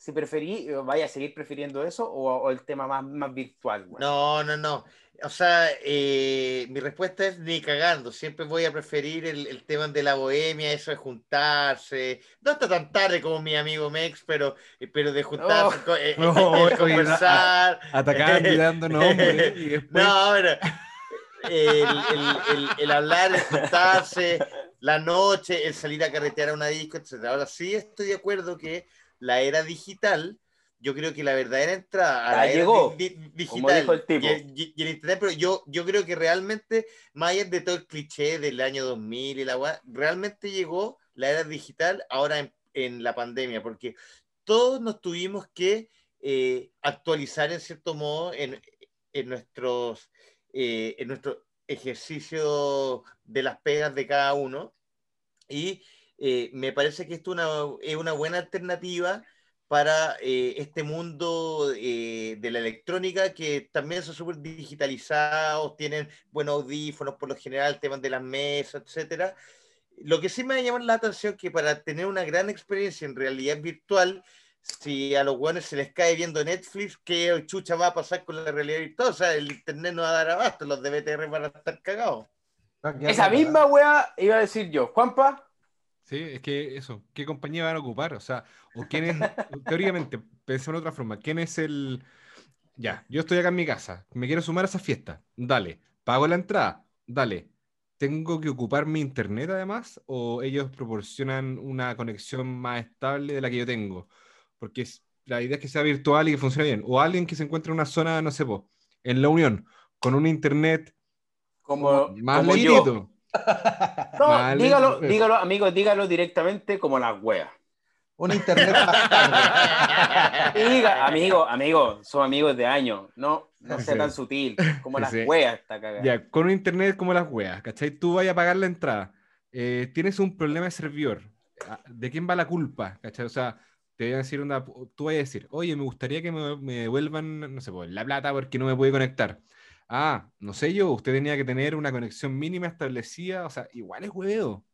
Si preferí, eh, vaya a seguir prefiriendo eso o, o el tema más, más virtual, weón? No, no, no. O sea, eh, mi respuesta es ni cagando. Siempre voy a preferir el, el tema de la bohemia, eso de juntarse. No está tan tarde como mi amigo Mex, pero, pero de juntarse, Oh. eh, No, eh, conversar. Atacando y dando nombres y después. No, pero el- el- el hablar, el juntarse, la noche, el salir a carretear a una disco, etc. Ahora sí estoy de acuerdo que la era digital, yo creo que la verdadera entrada a la era llegó, di- di- como digital dijo el tipo. Y, y- y el internet, pero yo, yo creo que realmente, más allá de todo el cliché del año 2000 y la weá, realmente llegó la era digital ahora en, en la pandemia, porque todos nos tuvimos que eh, actualizar en cierto modo en, en nuestros eh, en nuestro ejercicio de las pegas de cada uno. Y eh, me parece que esto una, es una buena alternativa para eh, este mundo eh, de la electrónica que también son súper digitalizados, tienen buenos audífonos por lo general, temas de las mesas, etcétera. Lo que sí me llama la atención que para tener una gran experiencia en realidad virtual, si a los buenos se les cae viendo Netflix, ¿qué chucha va a pasar con la realidad virtual? O sea, el internet no va a dar abasto, los de BTR van a estar cagados. Esa misma weá iba a decir yo. Juanpa, Sí, es que eso, ¿qué compañía van a ocupar? O sea, o quién es, teóricamente, pensemos de otra forma, ¿quién es el... Ya, yo estoy acá en mi casa, me quiero sumar a esa fiesta, dale, pago la entrada, dale, ¿tengo que ocupar mi internet además? ¿O ellos proporcionan una conexión más estable de la que yo tengo? Porque es- la idea es que sea virtual y que funcione bien. O alguien que se encuentre en una zona, no sé, po, en la Unión, con un internet Como, Más como yo. No, Vale. dígalo, dígalo, amigos, dígalo directamente como las weas. Un internet. Diga, amigo, amigo, son amigos de años. No, no sea Sí. tan sutil como las Sí. weas cagada. Ya, con un internet como las weas, ¿cachai? Tú vayas a pagar la entrada, eh, tienes un problema de servidor, ah, ¿de quién va la culpa? ¿cachai? O sea, te voy a decir una, tú vas a decir, oye, me gustaría que me, me devuelvan, no sé, pues, la plata porque no me pude conectar. Ah, no sé yo, usted tenía que tener una conexión mínima establecida, o sea, igual es hueveo.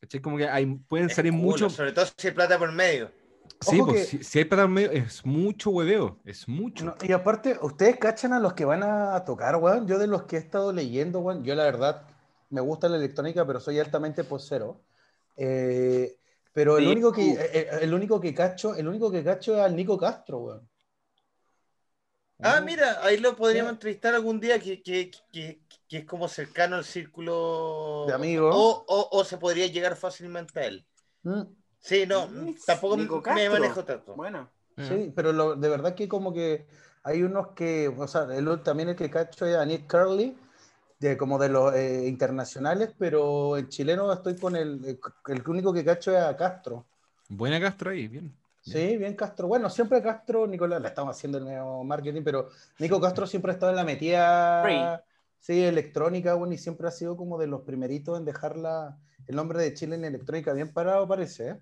¿Cachai? Como que hay, pueden Es salir culo, muchos... Sobre todo si hay plata por medio. Sí, Ojo pues, que- si, si hay plata en medio, es mucho hueveo, es mucho. No, y aparte, ustedes cachan a los que van a tocar, weón. Yo de los que he estado leyendo, weón, yo la verdad me gusta la electrónica, pero soy altamente posero. Eh, pero el Sí, único que uh. eh, el único que cacho, el único que cacho es al Nico Castro, weón. Ah, mira, ahí lo podríamos Sí. entrevistar algún día que, que, que, que es como cercano al círculo De amigos. O, o, o se podría llegar fácilmente a él. Mm, Sí, no, Nico tampoco me manejo tanto. Bueno, Eh, Sí, pero lo- de verdad que como que hay unos que, o sea, el, también el que cacho es a Nick Curly, de, como de los eh, internacionales, pero en chileno estoy con el, el, el único que cacho es a Castro. Buena Castro ahí, bien. Sí, bien Castro. Bueno, siempre Castro, Nicolás, le estamos haciendo el neo marketing, pero Nico Castro siempre ha estado en la metida, sí, electrónica, bueno, y siempre ha sido como de los primeritos en dejar la, el nombre de Chile en electrónica bien parado, parece, ¿eh?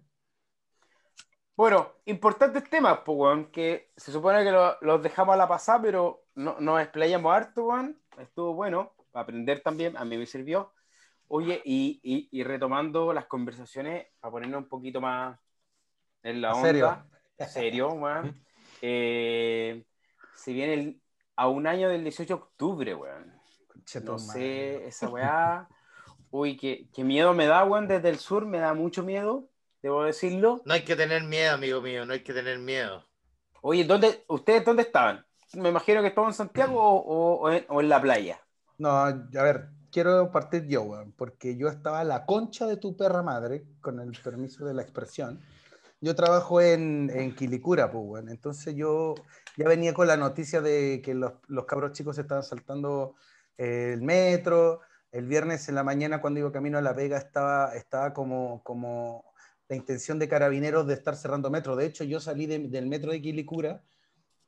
Bueno, importantes temas, pues, que se supone que lo- los dejamos a la pasada, pero no, nos explayamos harto, weón. Estuvo bueno, para aprender también, a mí me sirvió. Oye, y, y- y retomando las conversaciones, para ponernos un poquito más en la onda. Serio. Serio, weón. Eh, se viene el- a un año del 18 de octubre, weón. Cheto No madre. sé, esa weá. Uy, qué, qué miedo me da, weón, desde el sur, me da mucho miedo, debo decirlo. No hay que tener miedo, amigo mío, no hay que tener miedo. Oye, ¿dónde, ¿ustedes dónde estaban? Me imagino que estaban en Santiago o, o- o en, o en la playa. No, a ver, quiero partir yo, weón, porque yo estaba a la concha de tu perra madre, con el permiso de la expresión. Yo trabajo en, en Quilicura, pues, weón. Entonces yo ya venía con la noticia de que los, los cabros chicos estaban saltando eh, el metro. El viernes en la mañana, cuando iba camino a La Vega, estaba, estaba como, como la intención de carabineros de estar cerrando metro. De hecho, yo salí de- del metro de Quilicura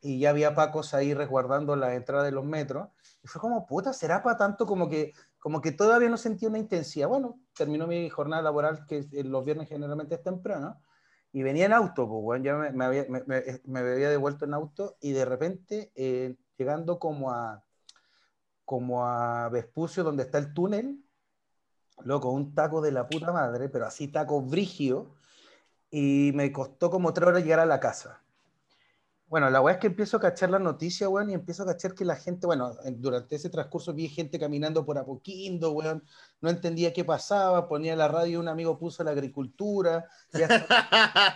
y ya había pacos ahí resguardando la entrada de los metros. Y fue como, puta, ¿será para tanto? Como que, como que todavía no sentí una intensidad. Bueno, terminó mi jornada laboral, que eh, los viernes generalmente es temprano, y venía en auto, pues, bueno, ya me, había, me- me había devuelto en auto, y de repente, eh, llegando como a, como a Vespucio, donde está el túnel, loco, un taco de la puta madre, pero así taco brigio, y me costó como tres horas llegar a la casa. Bueno, la weá es que empiezo a cachar la noticia, weón, y empiezo a cachar que la gente, bueno, en- durante ese transcurso vi gente caminando por Apoquindo, weón, no entendía qué pasaba, ponía la radio, un amigo puso la agricultura,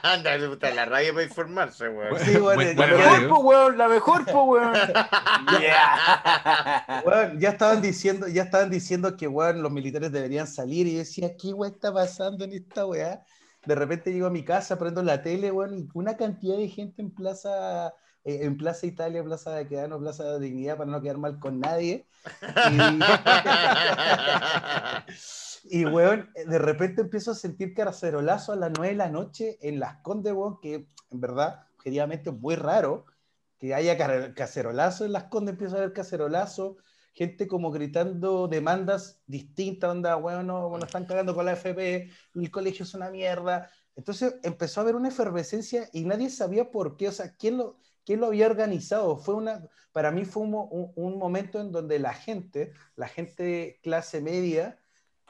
Anda, puta, la radio para informarse, weón. Sí, bueno, Buen- ya- La mejor, po, weón, la mejor, po, weón. Yeah. weón, ya estaban diciendo, ya estaban diciendo que weón, los militares deberían salir, y yo decía, ¿qué weá está pasando en esta weá? De repente llego a mi casa, prendo la tele, weón, y una cantidad de gente en Plaza, eh, en Plaza Italia, Plaza de Quedano, Plaza de Dignidad, para no quedar mal con nadie. Y, y, weón, de repente empiezo a sentir cacerolazo a las 9 de la noche en Las Condes, weón, que en verdad, objetivamente, es muy raro que haya cacerolazo en Las Condes, empiezo a ver cacerolazo, gente como gritando demandas distintas, onda, bueno, están cagando con la FP, el colegio es una mierda. Entonces empezó a haber una efervescencia y nadie sabía por qué, o sea, quién lo, quién lo había organizado. Fue una, para mí fue un, un- un momento en donde la gente, la gente clase media,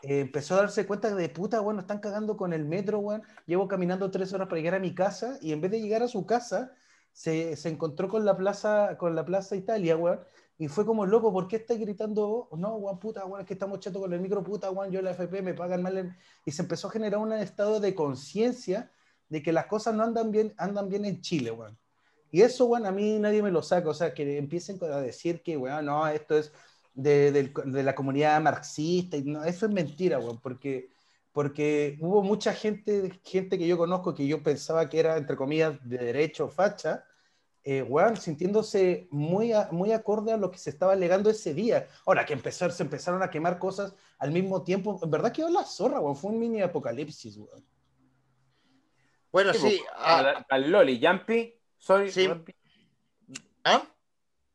eh, empezó a darse cuenta de puta, bueno, están cagando con el metro, weón. Llevo caminando tres horas para llegar a mi casa y en vez de llegar a su casa, se, se encontró con la plaza, con la plaza Italia, weón. Y fue como, loco, ¿por qué estáis gritando? vos? No, weón, puta, es que estamos chatos con el micro, puta, weón, yo la FP me pagan mal. en-". Y se empezó a generar un estado de conciencia de que las cosas no andan bien, andan bien en Chile, weón. Y eso, weón, a mí nadie me lo saca. O sea, que empiecen a decir que, weón, no, esto es de, del- de la comunidad marxista. Y no, eso es mentira, weón, porque, porque hubo mucha gente, gente que yo conozco que yo pensaba que era, entre comillas, de derecho facha, eh, weón, sintiéndose muy, a- muy acorde a lo que se estaba alegando ese día. Ahora que empezar, se empezaron a quemar cosas al mismo tiempo, en verdad quedó la zorra, weón, fue un mini apocalipsis, weón. Bueno, Sí, sí. pues, ah, al, Loli, Jumpy, sorry. Sí. Jumpy. ¿ah?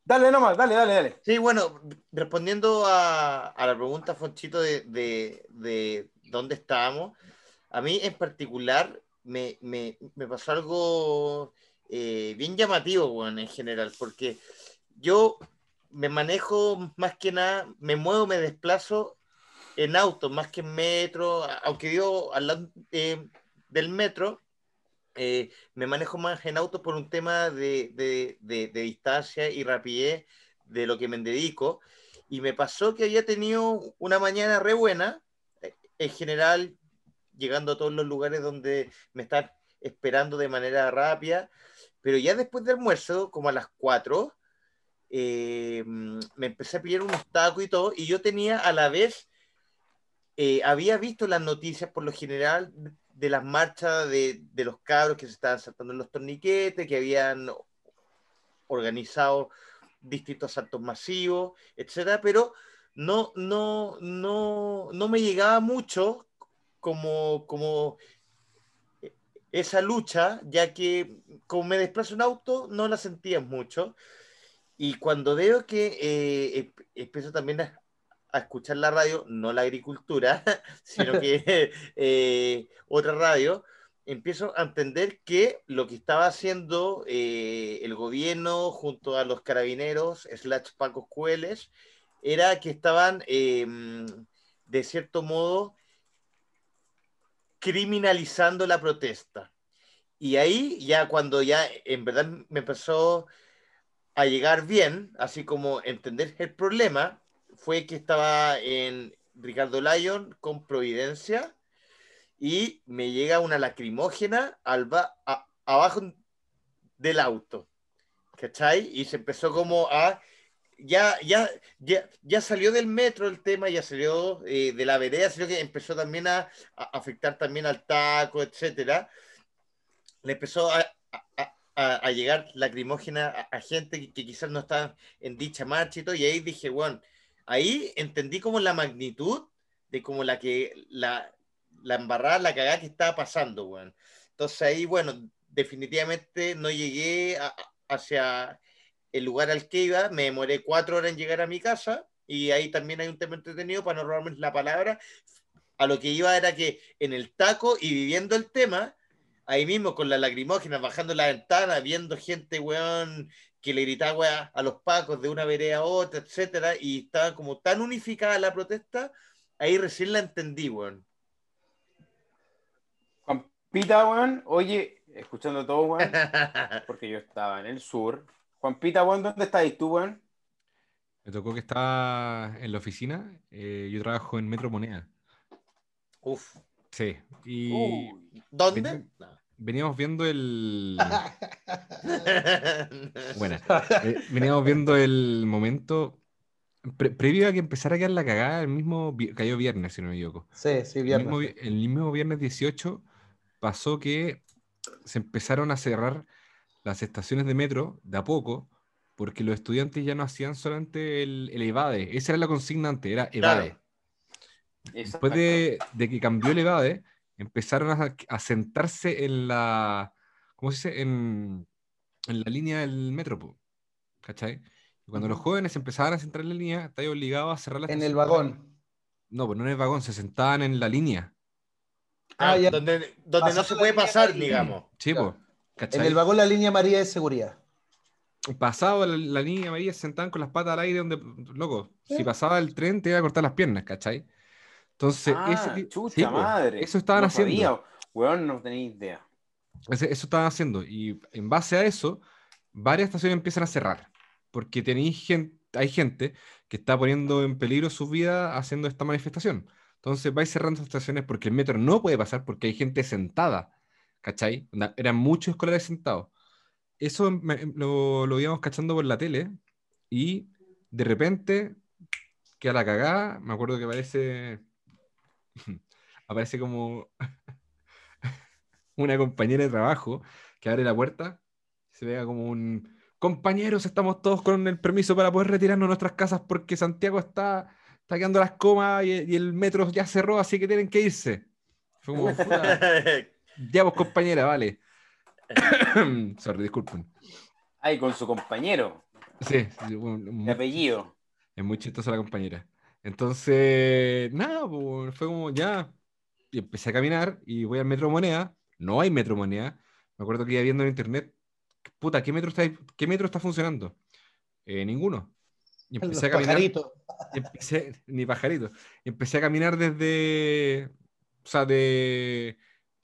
Dale nomás, dale, dale, dale. Sí, bueno, respondiendo a, a la pregunta, Fonchito, de, de, de dónde estábamos, a mí en particular me, me, me pasó algo eh, bien llamativo, bueno, en general, porque yo me manejo más que nada, me muevo, me desplazo en auto, más que en metro, aunque vivo al lado eh, del metro, eh, me manejo más en auto por un tema de, de- de- de distancia y rapidez de lo que me dedico. Y me pasó que había tenido una mañana re buena, en general, llegando a todos los lugares donde me están esperando de manera rápida, pero ya después del almuerzo, como a las 4, eh, me empecé a pillar unos tacos y todo, y yo tenía a la vez, eh, había visto las noticias por lo general de las marchas de, de los cabros que se estaban saltando en los torniquetes, que habían organizado distintos asaltos masivos, etcétera, pero no, no, no, no me llegaba mucho como, como esa lucha, ya que como me desplazo en auto, no la sentía mucho. Y cuando veo que eh, em- empiezo también a, a escuchar la radio, no la agricultura, sino que eh, otra radio, empiezo a entender que lo que estaba haciendo eh, el gobierno junto a los carabineros, slash Pacos Cueles, era que estaban, eh, de cierto modo, criminalizando la protesta. Y ahí ya cuando ya en verdad me empezó a llegar bien, así como entender el problema, fue que estaba en Ricardo Lyon con Providencia y me llega una lacrimógena al a- abajo del auto. ¿Cachai? Y se empezó como a... Ya, ya, ya, ya salió del metro el tema, ya salió eh, de la vereda, sino que empezó también a, a afectar también al taco, etcétera. Le empezó a, a- a- llegar lacrimógena a, gente que, que quizás no estaba en dicha marcha y todo, y ahí dije, bueno, ahí entendí como la magnitud de como la que la, la embarrada, la cagada que estaba pasando, weón. Entonces ahí, bueno, definitivamente no llegué hacia el lugar al que iba, me demoré cuatro horas en llegar a mi casa y ahí también hay un tema entretenido para no robarme la palabra. A lo que iba era que en el taco y viviendo el tema, ahí mismo con la lacrimógena, bajando la ventana, viendo gente, weón, que le gritaba weón, a los pacos de una vereda a otra, etcétera, y estaba como tan unificada la protesta, ahí recién la entendí, weón. Juanpita, weón, oye, escuchando todo, weón, porque yo estaba en el sur. Juanpita, weón, ¿dónde estáis tú, weón? Me tocó que estaba en la oficina. eh, yo trabajo en Metro Moneda. Uf. Sí. Y Uy, ¿Dónde? Ven- veníamos viendo el. Buena. Eh, veníamos viendo el momento. pre- previo a que empezara a quedar la cagada, el mismo. vi- Cayó viernes, si no me equivoco. Sí, sí, El viernes. mismo, vi- el mismo viernes 18 pasó que se empezaron a cerrar las estaciones de metro de a poco, porque los estudiantes ya no hacían solamente el, el evade. Esa era la consigna antes, era evade. Después de, de que cambió el evade, empezaron a, a sentarse en la, ¿cómo se dice? En, en la línea del metro, po, ¿cachai? Y cuando los jóvenes empezaban a sentar en la línea, estáis obligados a cerrar la En el vagón. No, pues no en el vagón, se sentaban en la línea. Ah, ya. Donde, donde no se puede pasar, digamos. Sí, Claro. En el vagón la línea María de seguridad. pasaba la, la línea amarilla, se sentaban con las patas al aire, donde, loco, si pasaba el tren te iba a cortar las piernas, ¿cachai? Entonces, Ah, ese chucha sí, madre. eso estaban No haciendo. sabía, Weón, no tenía idea. Ese- Eso estaban haciendo. Y en base a eso, varias estaciones empiezan a cerrar. Porque tenéis gente, hay gente que está poniendo en peligro su vida haciendo esta manifestación. Entonces vais cerrando estaciones porque el metro no puede pasar porque hay gente sentada. ¿Cachai? Eran muchos escolares sentados. Eso me- lo, lo íbamos cachando por la tele y de repente queda la cagada. Me acuerdo que aparece. aparece como una compañera de trabajo que abre la puerta, se vea como un, compañeros, estamos todos con el permiso para poder retirarnos a nuestras casas porque Santiago está, está quedando las comas y, y el metro ya cerró, así que tienen que irse. Fue como, puta, ya vos compañera, vale. Sorry, disculpen. Ahí con su compañero, Sí, sí, bueno, de muy- apellido. es muy chistosa la compañera. Entonces, nada, pues, fue como ya. Y empecé a caminar y voy al Metro Moneda. No hay Metro Moneda. Me acuerdo que iba viendo en internet. Puta, ¿qué metro está, qué metro está funcionando? Eh, ninguno. Y Los empecé a caminar. pajaritos. y empecé, ni pajarito. Y empecé a caminar desde. O sea, de.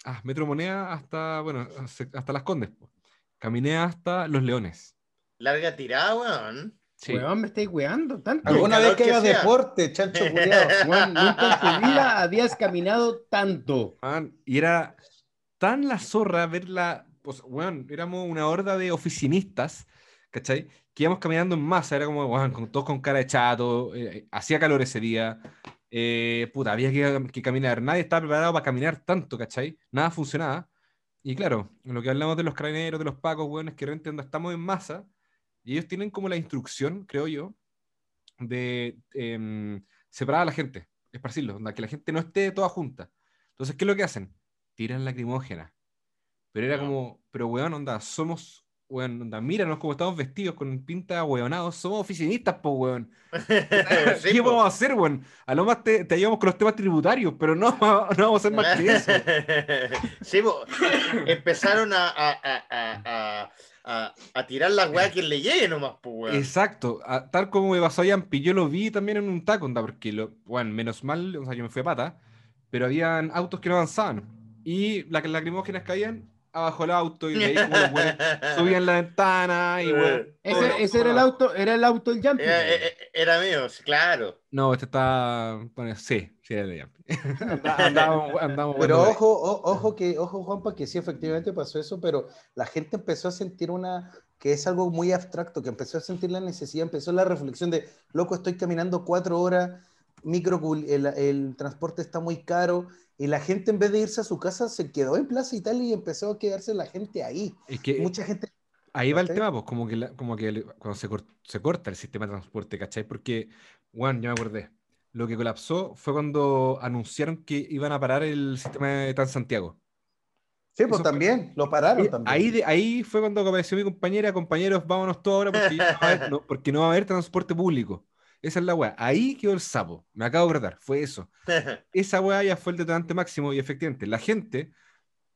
Ah, Metro Moneda hasta. Bueno, hasta Las Condes. po. Caminé hasta Los Leones. Larga tirada, weón. Sí. Weón, me estáis weando tanto. Algo- ¿Alguna vez que que sea. deporte, chancho? Weón, nunca en tu vida habías caminado tanto. Man, y era tan la zorra verla. Pues, weón, éramos una horda de oficinistas, ¿cachai? Que íbamos caminando en masa, era como, weón, con, todos con cara de chato, eh, hacía calor ese día, eh, puta, había que, que caminar, nadie estaba preparado para caminar tanto, ¿cachai? Nada funcionaba. Y claro, lo que hablamos de los carabineros, de los pacos, weón, es que realmente estamos en masa y ellos tienen como la instrucción, creo yo, de em, separar a la gente, esparcirlos, onda, que la gente no esté toda junta. Entonces, ¿qué es lo que hacen? Tiran lacrimógena. Pero era como, pero weón, onda, somos, weón, onda, míranos cómo estamos vestidos con pinta weonados, somos oficinistas, po, weón. Sí, ¿Qué po. vamos a hacer, weón? A lo más te, te ayudamos con los temas tributarios, pero no, no vamos a hacer más que eso. Sí, po. empezaron a, a, a, a, a, tirar la weá a quien le llegue nomás, pues, weón. Exacto, tal como me pasó a Yampi, yo lo vi también en un taco, onda, porque, lo, bueno, menos mal, o sea, yo me fui a pata, pero habían autos que no avanzaban, y las lacrimógenas caían abajo del auto, y de ahí como los weones subían la ventana, y weón, Ese, ese era el auto, era el auto del jumping. Era, era- era mío, sí, claro. No, este está, bueno, sí, sí, era de Yampi. Andá- Andábamos, andábamos Pero ojo, o- ojo que, ojo, Juanpa, que sí efectivamente pasó eso, pero la gente empezó a sentir una, que es algo muy abstracto, que empezó a sentir la necesidad, empezó la reflexión de, loco, estoy caminando cuatro horas, micro, el, el transporte está muy caro, y la gente en vez de irse a su casa se quedó en Plaza Italia y empezó a quedarse la gente ahí. Es que Mucha gente... Ahí va el tema, pues, como que, la- como que cuando se, cor- se corta el sistema de transporte, ¿cachai? Porque, bueno, yo me acordé, lo que colapsó fue cuando anunciaron que iban a parar el sistema de Transantiago. Sí, pues Eso fue- también, lo pararon también. Ahí, de- ahí fue cuando apareció mi compañera, compañeros, vámonos todos ahora porque, ya no va a haber, no, porque no va a haber transporte público. Esa es la weá. Ahí quedó el sapo. Me acabo de acordar, fue eso. Esa weá ya fue el detonante máximo y efectivamente, la gente,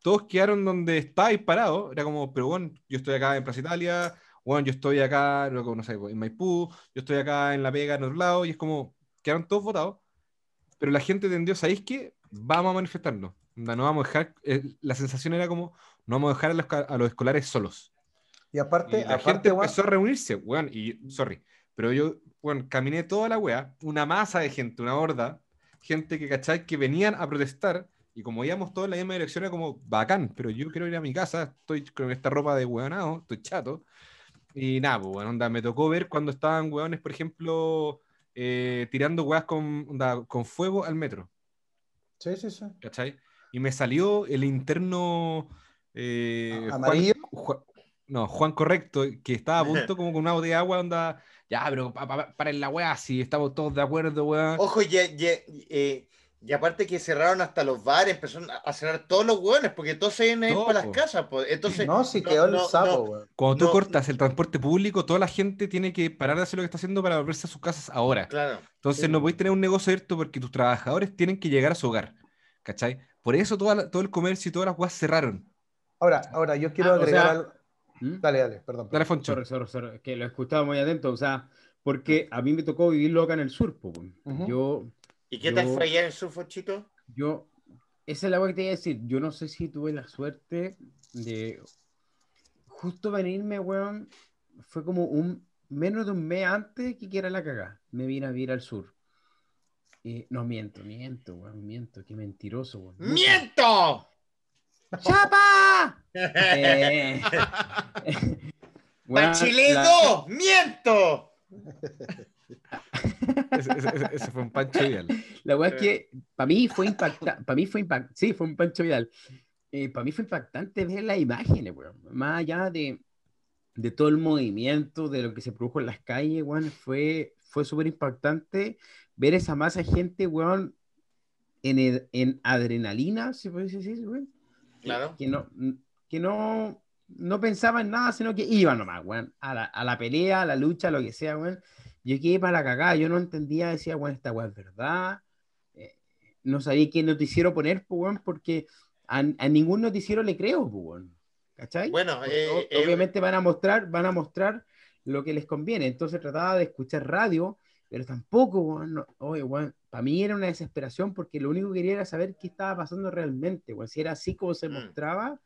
todos quedaron donde estáis parados. Era como, pero bueno, yo estoy acá en Plaza Italia, bueno, yo estoy acá, luego, no sé, en Maipú, yo estoy acá en La Vega, en otro lado, y es como, quedaron todos votados. Pero la gente tendió, ¿sabéis qué? Vamos a manifestarnos. Onda, No vamos a dejar, eh, la sensación era como, no vamos a dejar a los, a los escolares solos. Y aparte, Y la aparte, gente empezó a reunirse, weón, y sorry, pero yo, weón, caminé toda la weá, una masa de gente, una horda, gente que, ¿cachai? Que venían a protestar, y como íbamos todos en la misma dirección, era como bacán, pero yo quiero ir a mi casa, estoy con esta ropa de weonado, estoy chato, y nada, pues, weón, onda, me tocó ver cuando estaban weones, por ejemplo, eh, tirando weas con, onda, con fuego al metro. Sí, sí, sí. ¿cachai? Y me salió el interno eh, Juan- ¿Amarillo? Ju- no, Juan Correcto, que estaba a punto como con una botella de agua, onda, ya, pero pa, pa- paren la weá, si estamos todos de acuerdo, weá. Ojo, y, y- eh, y aparte que cerraron hasta los bares, empezaron a- cerrar todos los hueones, porque todos se iban a ir para las casas. pues. Entonces, No, no, quedó el no, sapo, no. weón. Cuando tú no- cortas el transporte público, toda la gente tiene que parar de hacer lo que está haciendo para volverse a sus casas ahora. claro. Entonces Sí. no podéis tener un negocio abierto porque tus trabajadores tienen que llegar a su hogar, ¿cachai? Por eso toda la- todo el comercio y todas las weas cerraron. Ahora, ahora, yo quiero Ah, o agregar sea- algo. ¿Mm? Dale, dale, perdón. Dale, Foncho. Sorry, sorry, sorry, que lo escuchaba muy atento, o sea, porque a mí me tocó vivirlo acá en el sur, po, weón. Ujú. Yo, ¿Y qué tal fue allá en el sur, Fonchito? yo, esa es la cosa que te iba a decir, yo no sé si tuve la suerte de justo venirme, weón, fue como un, menos de un mes antes que quiera la cagada, me vine a vivir al sur. Y, no, miento, miento, weón, miento, qué mentiroso, weón. ¡Miento! ¡Chapa! Eh, weón, ¡Pachile la- 2! ¡Miento! Ese, ese- ese- ese fue un pancho ideal. La weá es que para mí fue impactante, para mí fue impactante, sí, fue un Pancho Vidal. para mí fue impactante ver las imágenes, weón. Más allá de, de todo el movimiento, de lo que se produjo en las calles, weón, fue, fue súper impactante ver esa masa de gente, weón, en, el- en adrenalina, si puede decir, weón. Claro. Que no, que no, no pensaba en nada, sino que iba nomás, weón, a la, a la pelea, a la lucha, lo que sea, weón. Yo quedé para la cagada, yo no entendía, decía, weón, esta weón es verdad. Eh, no sabía qué noticiero poner, weón, porque a, a ningún noticiero le creo, weón. ¿Cachai? Bueno, eh, o- eh, obviamente van a mostrar, van a mostrar lo que les conviene. Entonces trataba de escuchar radio, pero tampoco, weón, no- oye, weón, para mí era una desesperación porque lo único que quería era saber qué estaba pasando realmente, weón, si era así como se Mm. mostraba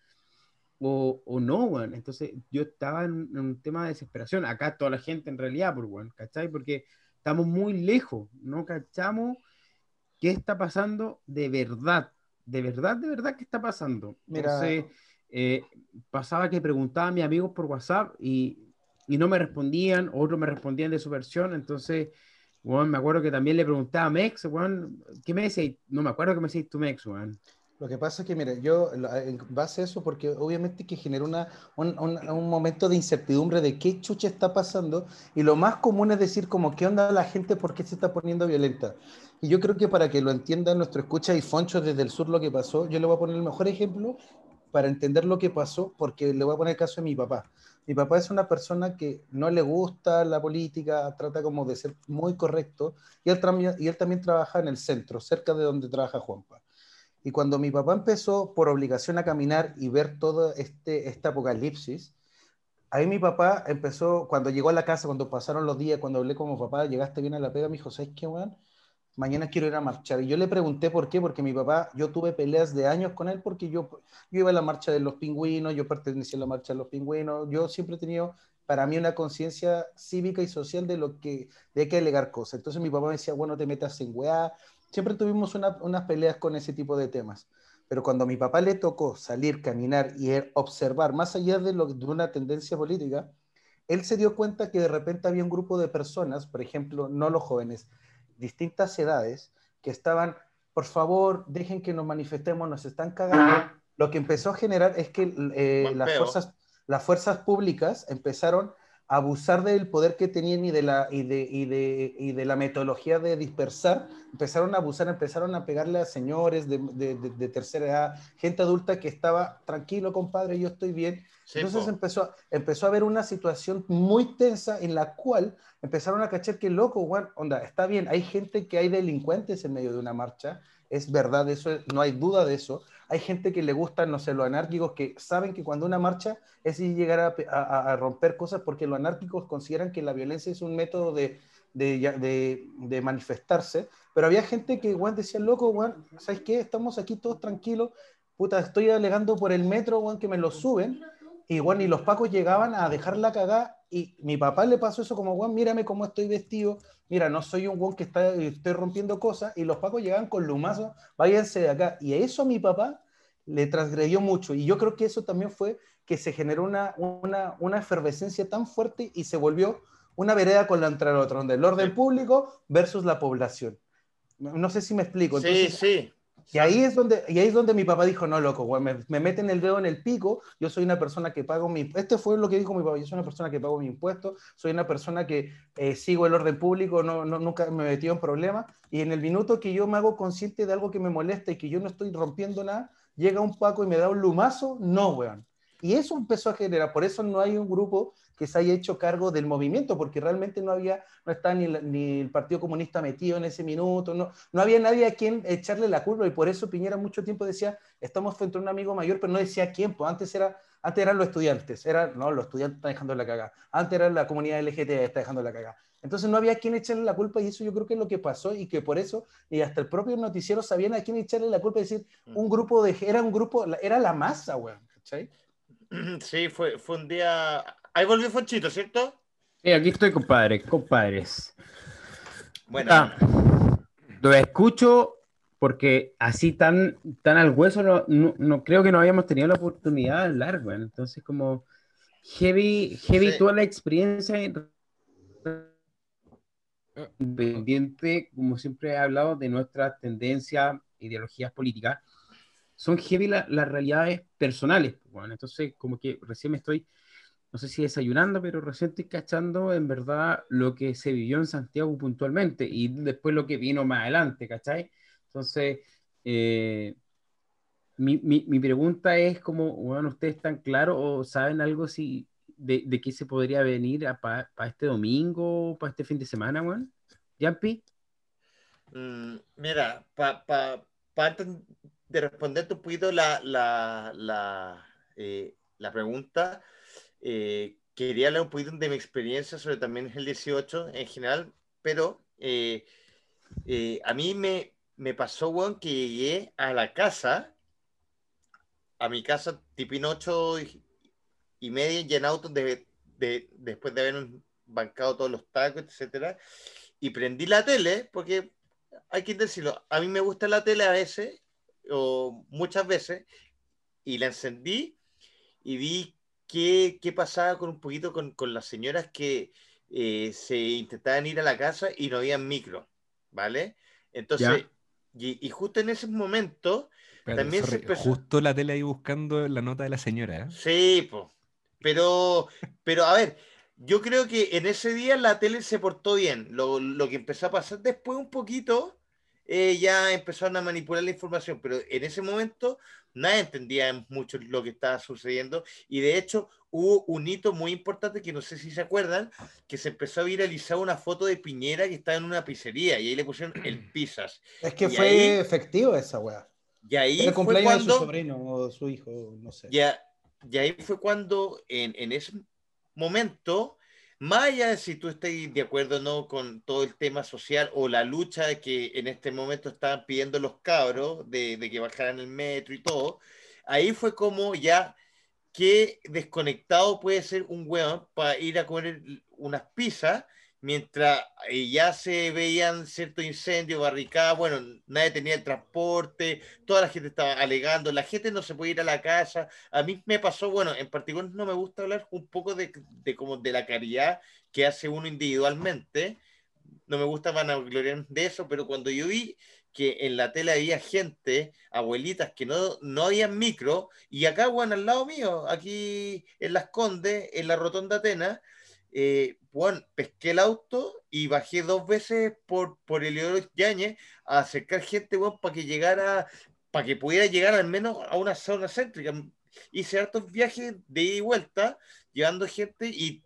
o, o no, weón. Entonces yo estaba en, en un tema de desesperación. Acá toda la gente en realidad, por weón, ¿cachai? Porque estamos muy lejos, no cachamos qué está pasando de verdad, de verdad, de verdad qué está pasando. Entonces, eh, pasaba que preguntaba a mis amigos por WhatsApp y, y no me respondían, otros me respondían de su versión, entonces, weón, me acuerdo que también le preguntaba a Mex, weón, ¿qué me decís? No me acuerdo qué me decís tú, Mex, weón. Lo que pasa es que, mira, yo la- en base a eso, porque obviamente que genera una, un, momento de incertidumbre de qué chucha está pasando, y lo más común es decir como, ¿qué onda la gente? ¿Por qué se está poniendo violenta? Y yo creo que para que lo entienda nuestro escucha y Foncho desde el sur lo que pasó, yo le voy a poner el mejor ejemplo para entender lo que pasó, porque le voy a poner el caso de mi papá. Mi papá es una persona que no le gusta la política, trata como de ser muy correcto, y él, y él también trabaja en el centro, cerca de donde trabaja Juanpa. Y cuando mi papá empezó por obligación a caminar y ver todo este, este apocalipsis, ahí mi papá empezó, cuando llegó a la casa, cuando pasaron los días, cuando hablé con mi papá, llegaste bien a la pega, me dijo, ¿sabes qué, weón? Mañana quiero ir a marchar. Y yo le pregunté por qué, porque mi papá, yo tuve peleas de años con él, porque yo, yo iba a la marcha de los pingüinos, yo pertenecía a la marcha de los pingüinos, yo siempre he tenido para mí una conciencia cívica y social de lo que de que alegar cosas. Entonces mi papá me decía, bueno, te metas en weá, siempre tuvimos una- unas peleas con ese tipo de temas. Pero cuando a mi papá le tocó salir, caminar y er- observar, más allá de, lo, de una tendencia política, él se dio cuenta que de repente había un grupo de personas, por ejemplo, no los jóvenes, distintas edades, que estaban, por favor, dejen que nos manifestemos, nos están cagando. Lo que empezó a generar es que eh, las, fuerzas, las fuerzas públicas empezaron a abusar del poder que tenían y de la, y de, y de, y de la metodología de dispersar, empezaron a abusar, empezaron a pegarle a señores de, de- tercera edad, gente adulta que estaba tranquilo, compadre, yo estoy bien. Sí, Entonces po. empezó, empezó a haber una situación muy tensa en la cual empezaron a cachar que loco, weón, onda, está bien, hay gente que hay delincuentes en medio de una marcha, es verdad, eso es- no hay duda de eso. Hay gente que le gustan, no sé, los anárquicos que saben que cuando una marcha es llegar a, a- a romper cosas porque los anárquicos consideran que la violencia es un método de, de, de- de manifestarse, pero había gente que, weón, decía, loco, weón, ¿sabes qué? Estamos aquí todos tranquilos, puta, estoy alegando por el metro, weón, que me lo suben, y bueno, y los pacos llegaban a dejar la cagada y mi papá le pasó eso como, weón, mírame cómo estoy vestido, mira, no soy un weón que está, estoy rompiendo cosas y los pacos llegaban con lumazos, váyanse de acá. Y eso a mi papá le transgredió mucho y yo creo que eso también fue que se generó una, una, una efervescencia tan fuerte y se volvió una vereda con la entre la otra, donde el orden público versus la población. No sé si me explico. Sí, sí. Y ahí es donde, y ahí es donde mi papá dijo, no, loco, me, me meten el dedo en el pico, yo soy una persona que pago mi... Este fue lo que dijo mi papá, yo soy una persona que pago mi impuesto, soy una persona que eh, sigo el orden público, no, no, nunca me metido en problemas, y en el minuto que yo me hago consciente de algo que me molesta y que yo no estoy rompiendo nada, llega un Paco y me da un lumazo, no, weón. Y eso empezó a generar, por eso no hay un grupo que se haya hecho cargo del movimiento, porque realmente no había, no está ni, ni el Partido Comunista metido en ese minuto, no, no había nadie a quien echarle la culpa, y por eso Piñera mucho tiempo decía, estamos frente a un amigo mayor, pero no decía quién, pues antes era, antes eran los estudiantes, era, no, los estudiantes están dejando la cagada, antes era la comunidad LGT está dejando la cagada. Entonces no había quien echarle la culpa y eso yo creo que es lo que pasó y que por eso, y hasta el propio noticiero sabían a quién echarle la culpa, es decir, un grupo de, era un grupo, era la masa, weón, ¿cachai? Sí, fue, fue un día. Ahí volvió Fonchito, ¿cierto? Sí, aquí estoy, compadre, compadres. Bueno, Ah, lo escucho porque así tan, tan al hueso no, no- no creo que no habíamos tenido la oportunidad de hablar, weón. Entonces, como heavy, heavy Sí. toda la experiencia independiente, como siempre he hablado, de nuestras tendencias, ideologías políticas, son heavy la- las realidades personales, weón. Entonces, como que recién me estoy no sé si desayunando, pero recién estoy cachando en verdad lo que se vivió en Santiago puntualmente y después lo que vino más adelante, ¿cachai? Entonces, eh, mi, mi, mi pregunta es como, bueno, ¿ustedes están claros o saben algo de, de qué se podría venir para este domingo, para este fin de semana, weón? ¿Yampi? Mm, mira, para pa, pa antes de responderte un poquito la, la, la, eh, la pregunta, eh, quería hablar un poquito de mi experiencia sobre también el 18 en general, pero eh, eh, a mí me, me pasó, weón, que llegué a la casa, a mi casa tipo 8 y, y media y en auto de, de, después de haber bancado todos los tacos, etcétera, y prendí la tele, porque hay que decirlo, a mí me gusta la tele a veces, o muchas veces, y la encendí y vi qué, qué pasaba con un poquito con, con las señoras que eh, se intentaban ir a la casa y no habían micro, ¿vale? Entonces, y, y, justo en ese momento, Pero, también sorry, se empezó... Justo la tele ahí buscando la nota de la señora, ¿eh? Sí, pues. Pero, pero a ver, yo creo que en ese día la tele se portó bien. Lo, lo que empezó a pasar después un poquito, eh, ya empezaron a manipular la información, pero en ese momento nadie entendía mucho lo que estaba sucediendo y de hecho hubo un hito muy importante que no sé si se acuerdan, que se empezó a viralizar una foto de Piñera que estaba en una pizzería y ahí le pusieron el pizzas. Es que Y fue ahí- efectivo esa weá. Y ahí el fue cumpleaños de su cuando... sobrino o su hijo, no sé. Ya, y ahí fue cuando en, en ese momento, más si tú estás de acuerdo o no con todo el tema social o la lucha que en este momento estaban pidiendo los cabros de, que bajaran el metro y todo, ahí fue como ya qué desconectado puede ser un weón para ir a comer unas pizzas mientras eh, ya se veían ciertos incendios, barricadas, bueno, nadie tenía el transporte, toda la gente estaba alegando, la gente no se puede ir a la casa. A mí me pasó, bueno, en particular no me gusta hablar un poco de, de como de la caridad que hace uno individualmente. No me gusta vanagloriar de eso, pero cuando yo vi que en la tele había gente, abuelitas, que no, no habían micro, y acá, bueno, al lado mío, aquí en Las Condes, en la Rotonda Atenas, eh, bueno, pesqué el auto y bajé dos veces por, por Eleodoro Yañez a acercar gente, bueno, para que llegara, para que pudiera llegar al menos a una zona céntrica. Hice hartos viajes de ida y vuelta, llevando gente y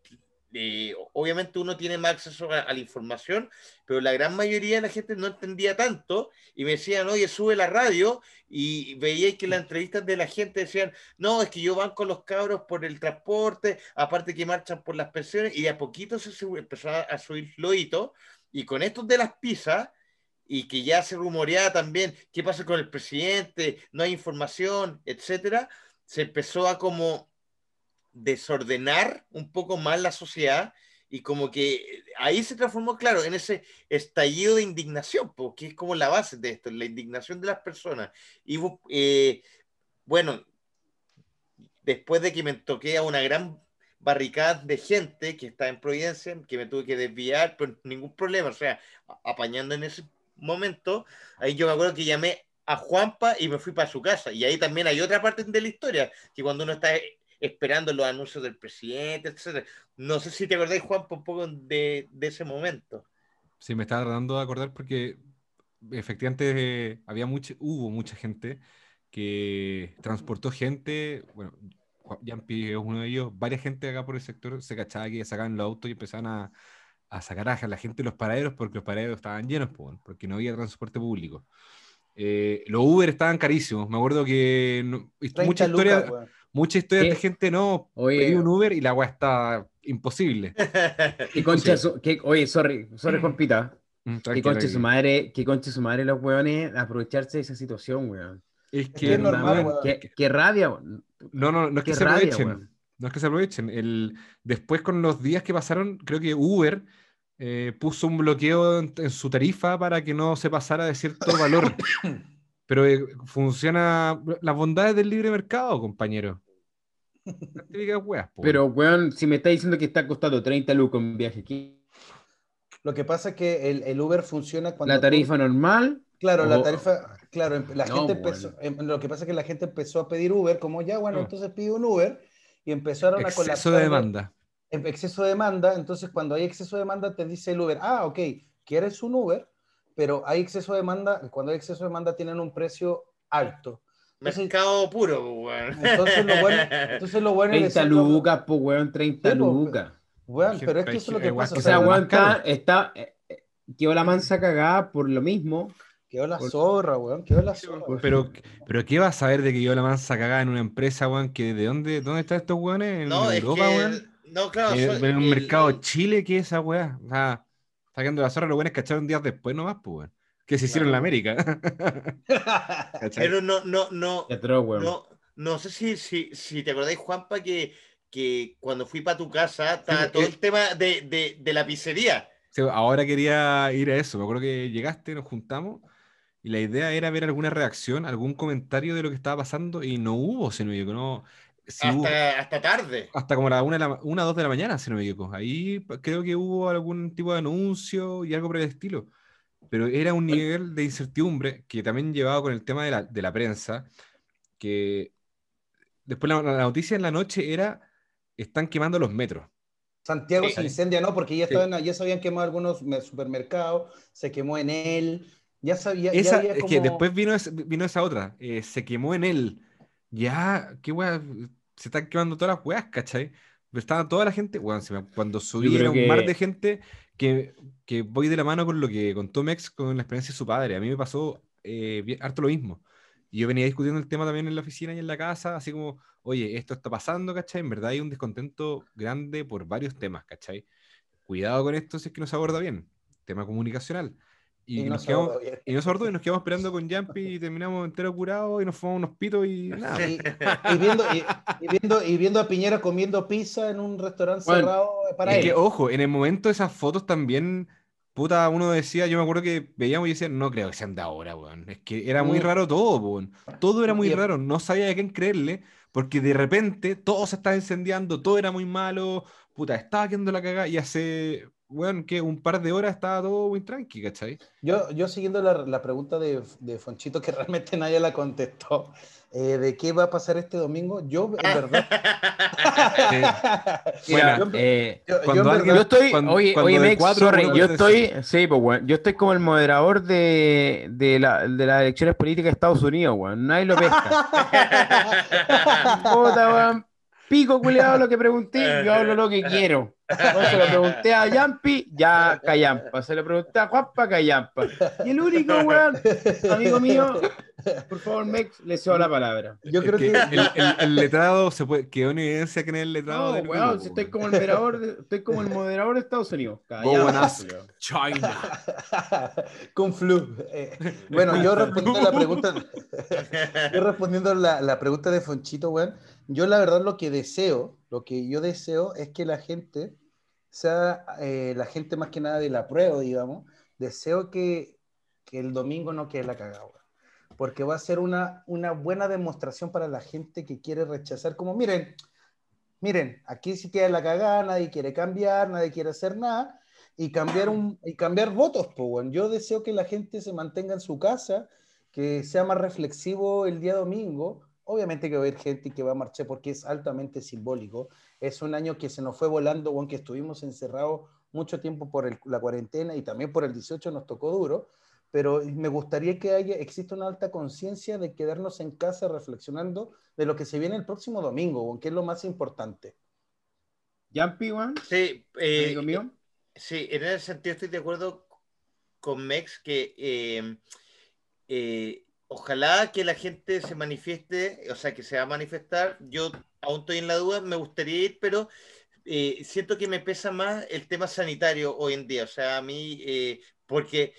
eh, obviamente uno tiene más acceso a, a, la información, pero la gran mayoría de la gente no entendía tanto y me decían, oye, sube la radio y veía que las entrevistas de la gente decían, no, es que yo van con los cabros por el transporte, aparte que marchan por las pensiones y de a poquito se sube, empezó a, a subir loito y con estos de las pizzas y que ya se rumoreaba también qué pasa con el presidente, no hay información, etcétera, se empezó a como desordenar un poco más la sociedad y como que ahí se transformó, claro, en ese estallido de indignación, porque es como la base de esto, la indignación de las personas. Y eh, bueno, después de que me toqué a una gran barricada de gente que está en Providencia, que me tuve que desviar, pero ningún problema, o sea, apañando en ese momento, ahí yo me acuerdo que llamé a Juanpa y me fui para su casa. Y ahí también hay otra parte de la historia, que cuando uno está esperando los anuncios del presidente, etc. No sé si te acordáis, Juan, un poco de, de ese momento. Sí, me estaba tratando de acordar porque efectivamente eh, había mucha, hubo mucha gente que transportó gente, bueno, Yampi es uno de ellos, varias gente acá por el sector se cachaba que sacaban los autos y empezaban a, a sacar a la gente de los paraderos porque los paraderos estaban llenos, porque no había transporte público. Eh, los Uber estaban carísimos, me acuerdo que no, mucha historia... Mucha historia de gente no oye, pedí un Uber y la weá está imposible. ¿Qué concha su, qué, oye, sorry, sorry, Juanpita. Mm, que conche su madre, que conche su madre los weones aprovecharse de esa situación, weón. Es que es normal, weón. Qué, qué, rabia, weón. No, no, no es que se aprovechen. Weón. No es que se aprovechen. El, después, con los días que pasaron, creo que Uber eh, puso un bloqueo en, en, su tarifa para que no se pasara de cierto valor. Pero eh, funciona las bondades del libre mercado, compañero. Weas, Pero, weón, si me está diciendo que está costando 30 lucas un viaje aquí. Lo que pasa es que el, el Uber funciona cuando. La tarifa tú... normal. Claro, o... la tarifa. Claro, la no, gente empezó. Bueno. Lo que pasa es que la gente empezó a pedir Uber, como ya, bueno, no. entonces pide un Uber. y empezaron a Exceso colapsar. de demanda. Exceso de demanda, entonces cuando hay exceso de demanda te dice el Uber, ah, ok, quieres un Uber, pero hay exceso de demanda, cuando hay exceso de demanda tienen un precio alto. Entonces, Mercado puro, weón. entonces lo bueno, entonces lo bueno es 30 decirlo- lucas, pues, weón, 30 Sí, po, lucas. Weón, pero es gente- que eso es lo que pasa. O sea, weón, está, eh, eh, quedó la mansa cagada por lo mismo. quedó la zorra, weón, quedó la zorra. weón. Pero, pero ¿qué vas a saber de que yo la mansa cagada en una empresa, weón? Que ¿De dónde, dónde están estos weones? ¿En No, es Europa, que. weón? No, claro. Eh, soy- en un el- mercado el- Chile, ¿qué es esa weá? O sea, sacando la zorra, los buenos cacharon días después nomás, pues, weón. Que se hicieron en la América. Pero no, no, no. Weón. No, no sé si, si, si te acordáis, Juanpa, que, que cuando fui para tu casa estaba Sí, todo eh. el tema de, de, de la pizzería. Sí, ahora quería ir a eso. Me acuerdo que llegaste, nos juntamos y la idea era ver alguna reacción, algún comentario de lo que estaba pasando y no hubo, si no me equivoco. Sí hubo- hasta, hasta tarde. hasta como la una, de la, una, dos de la mañana, si no me equivoco. Ahí creo que hubo algún tipo de anuncio y algo por el estilo. Pero era un nivel de incertidumbre que también llevaba con el tema de la, de la prensa, que después la, la noticia en la noche era, están quemando los metros. Santiago Sí. se incendia, ¿no? Porque ya, Sí. estaban, ya se habían quemado algunos me- supermercados, se quemó en él, ya sabía. ya Esa, había es que como- después vino, vino esa otra, eh, se quemó en él. Ya, qué weá, se están quemando todas las weas, ¿cachai? Pero estaba toda la gente, se me- cuando subí era un que- mar de gente que, que voy de la mano con lo que contó Mex con la experiencia de su padre. A mí me pasó eh, bien- harto lo mismo. Y yo venía discutiendo el tema también en la oficina y en la casa, así como, oye, esto está pasando, ¿cachai? En verdad hay un descontento grande por varios temas, ¿cachai? Cuidado con esto si es que no se aborda bien. Tema comunicacional. Y, y no nos se quedamos, y nos abordó y nos quedamos esperando con Jumpy y terminamos entero curados y nos fumamos unos pitos y nada. Y, y viendo, y, y viendo, y viendo a Piñera comiendo pizza en un restaurante Bueno, cerrado para Es él. que, ojo, en el momento de esas fotos también, puta, uno decía, yo me acuerdo que veíamos y decía, no creo que sean de ahora, weón. Es que era muy Mm. raro todo, weón. Todo era muy raro, no sabía de quién creerle, porque de repente todo se estaba incendiando, todo era muy malo, puta, estaba quedando la cagada y hace, weón, que un par de horas estaba todo muy tranqui, ¿cachai? Yo, yo siguiendo la, la pregunta de, de Fonchito, que realmente nadie la contestó, eh, de qué va a pasar este domingo, yo en verdad... Mira, Yo- eh, yo- yo Cuando en alguien- verdad- yo estoy, cuando- oye, cuando oye, Mex, cuatro, sorry, yo estoy, sí, pues, weón, yo estoy como el moderador de, de, la, de las elecciones políticas de Estados Unidos, weón, nadie lo pesca. Puta, weón, pico culiado lo que pregunté, yo hablo lo que quiero. Se lo pregunté a Yampi, ya callampa, se lo pregunté a Juanpa, callampa. Y el único, weón, amigo mío, por favor, Mex, le cedo la palabra. yo creo que que... el, el- el letrado se puede, quedó en evidencia que en el letrado No, del weón, grupo, si estoy como el moderador, de- estoy como el moderador de Estados Unidos. Culiao. China. Con flu. Eh, bueno, yo respondiendo a la pregunta, yo respondiendo a la, la pregunta de Fonchito, weón, yo la verdad lo que deseo, lo que yo deseo es que la gente sea eh, la gente más que nada de la prueba, digamos, deseo que, que el domingo no quede la cagada, porque va a ser una, una buena demostración para la gente que quiere rechazar, como miren, miren, aquí sí queda la cagada, nadie quiere cambiar, nadie quiere hacer nada, y cambiar, un, y cambiar votos. Yo deseo que la gente se mantenga en su casa, que sea más reflexivo el día domingo. Obviamente que va a haber gente que va a marchar porque es altamente simbólico. Es un año que se nos fue volando, weón, que estuvimos encerrados mucho tiempo por el- la cuarentena y también por el 18 nos tocó duro, pero me gustaría que haya, exista una alta conciencia de quedarnos en casa reflexionando de lo que se viene el próximo domingo, que es lo más importante. Yampi, weón, Sí, eh, amigo mío. Sí, en ese sentido estoy de acuerdo con Mex que eh, eh, ojalá que la gente se manifieste, o sea, que se va a manifestar. Yo aún estoy en la duda, me gustaría ir, pero eh, siento que me pesa más el tema sanitario hoy en día. O sea, a mí, eh, porque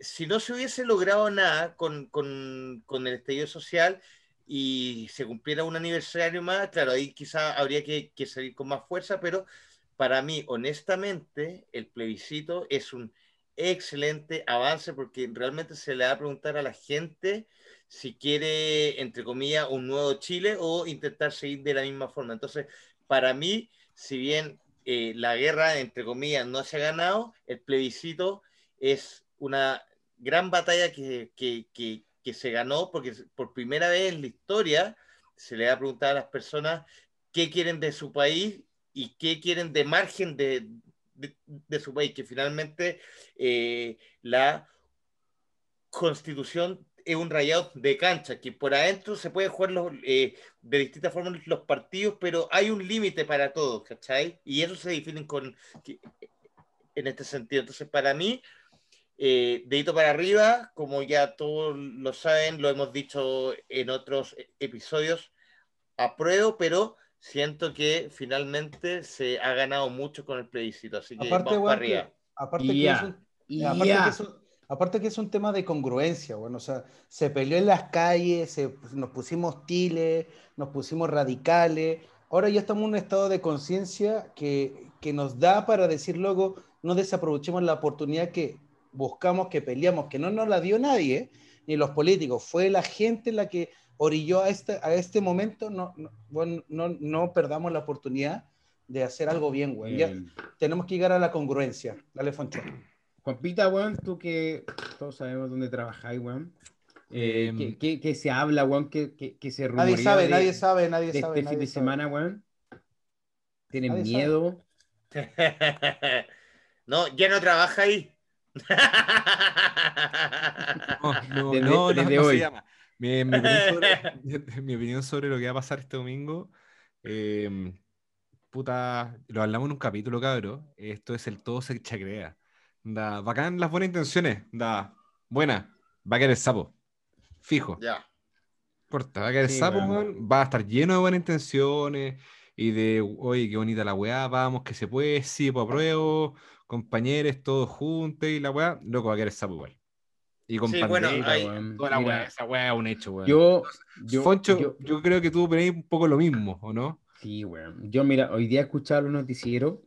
si no se hubiese logrado nada con, con, el estallido social y se cumpliera un aniversario más, claro, ahí quizá habría que salir con más fuerza, pero para mí, honestamente, el plebiscito es un excelente avance porque realmente se le va a preguntar a la gente si quiere, entre comillas, un nuevo Chile o intentar seguir de la misma forma. Entonces, para mí, si bien eh, la guerra, entre comillas, no se ha ganado, el plebiscito es una gran batalla que, que, que, que se ganó porque por primera vez en la historia se le va a preguntar a las personas qué quieren de su país y qué quieren de margen de, de, su país, que finalmente eh, la constitución es un rayado de cancha, que por adentro se puede jugar los, eh, de distintas formas los partidos, pero hay un límite para todo, ¿cachai? Y eso se define con, en este sentido. Entonces, para mí, eh, dedito para arriba, como ya todos lo saben, lo hemos dicho en otros e- episodios, apruebo, pero siento que finalmente se ha ganado mucho con el plebiscito, así que Aparte, vamos para que- arriba. aparte que es un- Y aparte, ya. que es un, aparte que es un tema de congruencia, bueno, o sea, se peleó en las calles, se- nos pusimos hostiles, nos pusimos radicales, ahora ya estamos en un estado de conciencia que, que nos da para decir luego, no desaprovechemos la oportunidad que buscamos, que peleamos, que no nos la dio nadie, ni los políticos, fue la gente la que orilló a este, a este momento, no, no, bueno, no, no perdamos la oportunidad de hacer algo bien, güey. Ya tenemos que llegar a la congruencia. Dale, Foncho. Juanpita, weón, tú que todos sabemos dónde trabajáis, weón. Eh, Em, ¿qué, qué- qué se habla, weón? ¿Qué, qué- qué se Nadie rumorea sabe, de, nadie sabe, nadie de sabe. este fin nadie de sabe. semana, weón? ¿Tienen Nadie sabe. miedo? no, ya no trabaja ahí. No, no, Desde- no, no, desde no se llama. Mi, mi opinión sobre, mi opinión sobre lo que va a pasar este domingo, eh, puta, lo hablamos en un capítulo, cabro. Esto es el todo se chacrea. Da, bacán las buenas intenciones. Da, buena. Va a caer el sapo. Fijo. ya. Corta, va a caer el sapo, Va a estar lleno de buenas intenciones y de, oye, qué bonita la weá, vamos, que se puede, sí, pues apruebo, compañeros, todos juntos y la weá, loco, va a caer el sapo igual. Y con Sí, bueno, hay- toda la Mira, weá, esa weá es un hecho, weón. Yo, yo, Foncho, yo- yo, creo que tú opináis un poco lo mismo, ¿o no? Sí, weón. Yo, mira, hoy día he escuchado los noticieros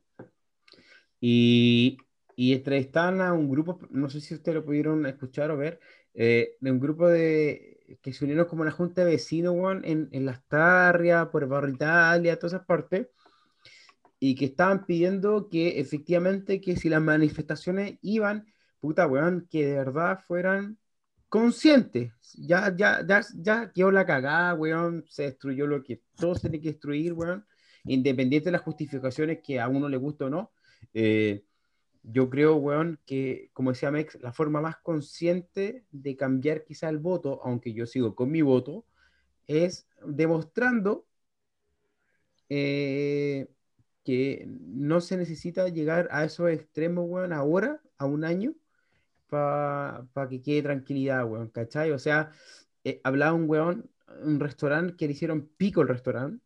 y, y entrevistaban a un grupo, no sé si ustedes lo pudieron escuchar o ver, eh, de un grupo de que se unieron como la junta de vecinos, weón, en, en Las Tarrias, por el barrio Italia, todas esas partes, y que estaban pidiendo que efectivamente que si las manifestaciones iban, puta, weón, que de verdad fueran conscientes. Ya, ya, ya, ya quedó la cagada, weón, se destruyó lo que todo se tiene que destruir, weón, independiente de las justificaciones que a uno le guste o no. Eh, yo creo, weón, que, como decía Mex, la forma más consciente de cambiar quizá el voto, aunque yo sigo con mi voto, es demostrando eh, que no se necesita llegar a esos extremos, weón, ahora, a un año, para que quede tranquilidad, weón, ¿cachai? O sea, eh, hablaba un weón, un restaurante que le hicieron pico el restaurante,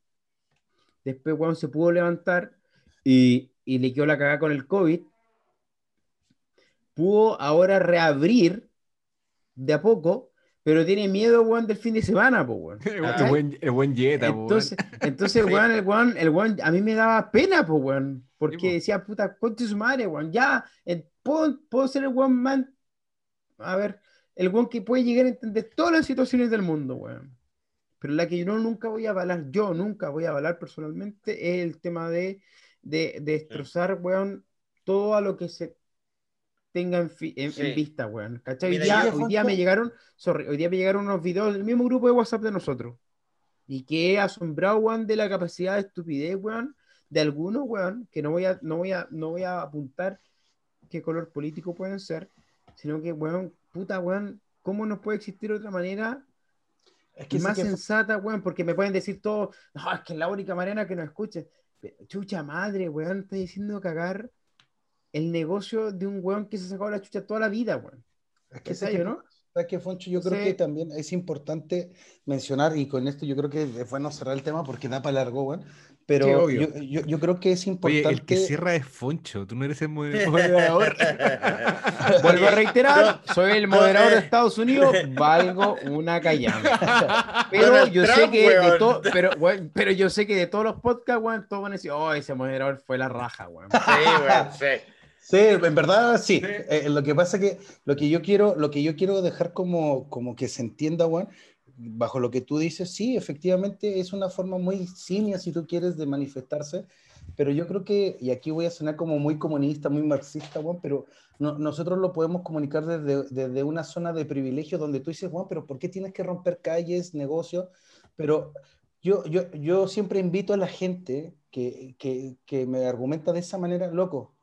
después, weón, se pudo levantar y, y le quedó la cagada con el COVID, pudo ahora reabrir de a poco, pero tiene miedo, weón, del fin de semana, po, weón. El buen, el buen po, Entonces, entonces weón, el weón, el weón, a mí me daba pena, pues, weón, Sí, porque po. decía, puta, conche su madre, weón, ya, eh, puedo, puedo ser el weón man, a ver, el weón que puede llegar a entender todas las situaciones del mundo, weón. Pero la que yo no, nunca voy a avalar, yo nunca voy a avalar personalmente, es el tema de, de, de destrozar, weón, todo a lo que se tenga en, en- vista, weón. ¿Cachai? Hoy Mira, día, yo- hoy día me llegaron, sorry, hoy día me llegaron unos videos del mismo grupo de WhatsApp de nosotros. Y que asombrado, weón, de la capacidad de estupidez, weón, de algunos, weón, que no voy a, no voy a, no voy a apuntar qué color político pueden ser, sino que, weón, puta, weón, ¿cómo no puede existir otra manera Es que, más que- sensata, weón? Porque me pueden decir todo, no, es que es la única manera que nos escuchen. Pero, Chucha madre, weón, está diciendo cagar el negocio de un weón que se ha sacado la chucha toda la vida, weón. es que, ¿Cachai, que- no? ¿sabes qué, Foncho? Yo creo que también es importante mencionar, y con esto yo creo que es bueno cerrar el tema porque da para largo, weón. Pero Sí, obvio. yo, yo, yo creo que es Oye, importante. el que cierra es Foncho, tú no eres el mo- moderador. Vuelvo a reiterar, soy el moderador de eh. Estados Unidos, valgo una callampa. Pero yo sé que de weón. to- pero, weón, pero yo sé que de todos los podcasts, weón, todos van a decir, oh, ese moderador fue la raja, weón. Sí, weón, sí. Sí, en verdad sí. Eh, lo que pasa que lo que yo quiero, lo que yo quiero dejar como, como que se entienda, Juan, bajo lo que tú dices, sí, efectivamente es una forma muy simia, si tú quieres, de manifestarse, pero yo creo que, y aquí voy a sonar como muy comunista, muy marxista, Juan, pero no- nosotros lo podemos comunicar desde, desde una zona de privilegio donde tú dices, Juan, pero ¿por qué tienes que romper calles, negocios? Pero yo, yo, yo siempre invito a la gente que, que, que me argumenta de esa manera, loco,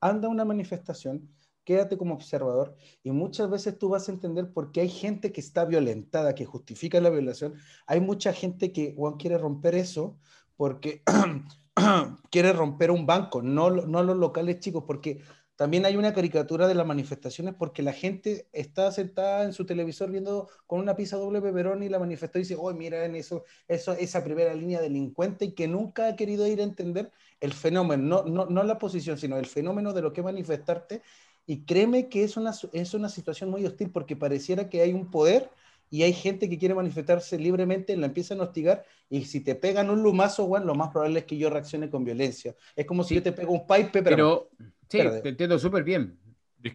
anda una manifestación, quédate como observador y muchas veces tú vas a entender por qué hay gente que está violentada, que justifica la violación. Hay mucha gente que Juan quiere romper eso porque quiere romper un banco, no, no los locales chicos, porque también hay una caricatura de las manifestaciones porque la gente está sentada en su televisor viendo con una pizza doble peperón y la manifestó y dice, oh, mira en eso, eso, esa primera línea delincuente y que nunca ha querido ir a entender el fenómeno, no, no, no la posición, sino el fenómeno de lo que manifestarte. Y créeme que es una, es una situación muy hostil porque pareciera que hay un poder y hay gente que quiere manifestarse libremente, la empiezan a hostigar y si te pegan un lumazo, bueno, lo más probable es que yo reaccione con violencia. Es como si yo te pego un pipe, pero... sí, te entiendo súper bien.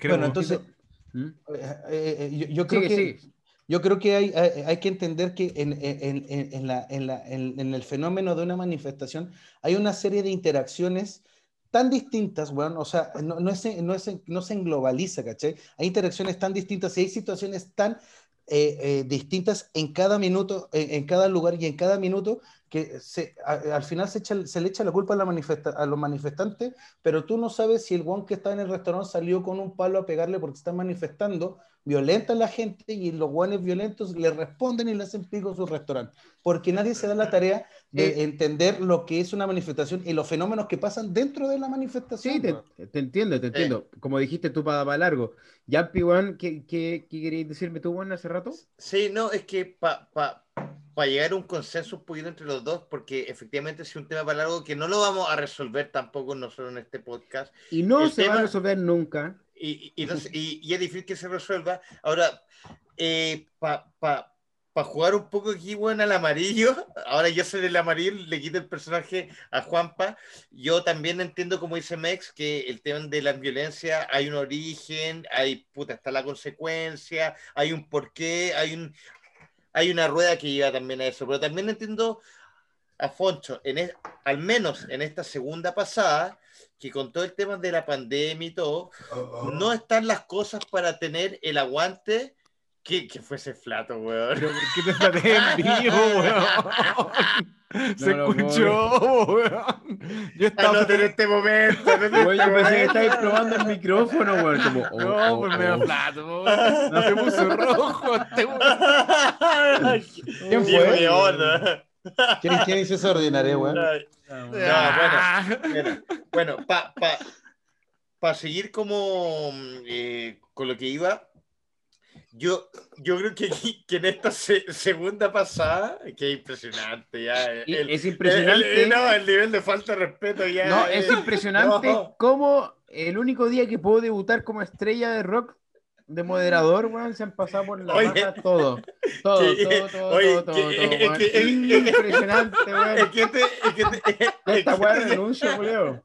Bueno, entonces, ¿Mm? eh, eh, eh, yo, creo que... Yo creo que hay, hay, que entender que en, en, en, la, la, en, el fenómeno de una manifestación hay una serie de interacciones tan distintas, bueno, o sea, no, no, es, no, es, no se englobaliza, ¿cachai? Hay interacciones tan distintas y hay situaciones tan eh, eh, distintas en cada minuto, en, cada lugar y en cada minuto, que se, al final se, le echa la culpa a, los manifestantes, pero tú no sabes si el guan que está en el restaurante salió con un palo a pegarle porque está manifestando, violenta a la gente y los guanes violentos le responden y le hacen pico a su restaurante, porque nadie se da la tarea de eh, entender lo que es una manifestación y los fenómenos que pasan dentro de la manifestación. Sí, te, entiendo, te entiendo. Como dijiste tú para, largo. Ya, Piwan, ¿qué, qué, qué querías decirme tú, Juan, hace rato? Sí, no, es que para pa, pa llegar a un consenso un poquito entre los dos, porque efectivamente es un tema para largo que no lo vamos a resolver tampoco nosotros en este podcast. Y no se va a resolver nunca. Y, y, y, es difícil que se resuelva. Ahora, eh, para pa, para jugar un poco aquí, bueno, al amarillo, ahora yo soy el amarillo, le quito el personaje a Juanpa. Yo también entiendo, como dice Mex, que el tema de la violencia hay un origen, hay, puta, está la consecuencia, hay un porqué, hay, un, hay una rueda que lleva también a eso. Pero también entiendo a Foncho, en al menos en esta segunda pasada, que con todo el tema de la pandemia y todo, no están las cosas para tener el aguante que, que fuese flato, weón. Pero ¿por qué te en vivo, weón? Se escuchó, weón. Yo estaba en este momento. En este Oye, pensé que estabas probando el micrófono, weón. Como, oh, no, oh, pues me da oh. flato, weón. No se puso rojo este weón. ¿Quién fue? ¿Quién, ¿Quién hizo esa ordinaria, weón? No, bueno, bueno, bueno para pa, pa seguir como eh, con lo que iba, yo, yo creo que, que en esta segunda pasada, que es impresionante ya. es impresionante. El, no, el nivel de falta de respeto ya. No, es, impresionante cómo el único día que puedo debutar como estrella de rock de moderador, weón, se han pasado por la oye, todo. Todo, todo, todo, oye, todo, todo, todo, es Impresionante, weón. Es que este, es que este, Esta weón renuncio, weón.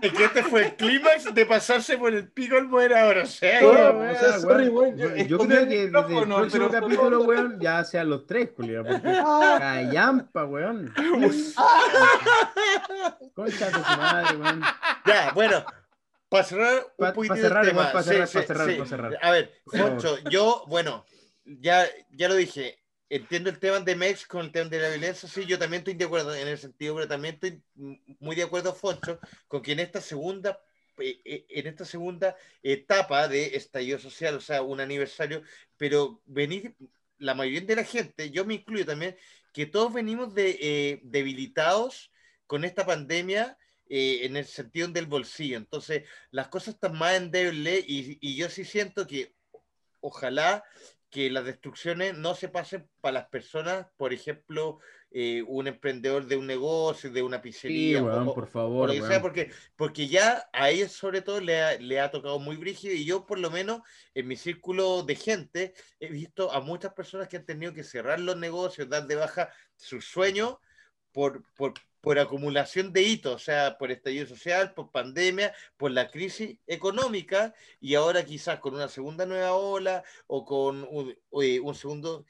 Es que este fue el clímax de pasarse por el pico el moderador, o sea, o sea sorry, weón. Yo, yo creo que desde el próximo capítulo, weón, ya sean los tres, culiao, porque callampa, weón. Concha de su madre, weón. Ya, bueno, para cerrar un poquito pa cerrar, tema. Para cerrar, sí, cerrar, sí. cerrar. A ver, Foncho, yo, bueno, ya, ya lo dije, entiendo el tema de Mex con el tema de la violencia, sí, yo también estoy de acuerdo en el sentido, pero también estoy muy de acuerdo, Foncho, con que en esta segunda eh, eh, en esta segunda etapa de estallido social, o sea, un aniversario, pero venir, la mayoría de la gente, yo me incluyo también, que todos venimos de, eh, debilitados con esta pandemia eh, en el sentido del bolsillo. Entonces, las cosas están más endebles y, y yo sí siento que ojalá que las destrucciones no se pasen para las personas, por ejemplo, eh, un emprendedor de un negocio, de una pizzería. por favor. porque, porque ya a ellos sobre todo le ha, le ha tocado muy brígido y yo por lo menos en mi círculo de gente he visto a muchas personas que han tenido que cerrar los negocios, dar de baja sus sueños por, por, por acumulación de hitos, o sea, por estallido social, por pandemia, por la crisis económica y ahora quizás con una segunda nueva ola o con un, un segundo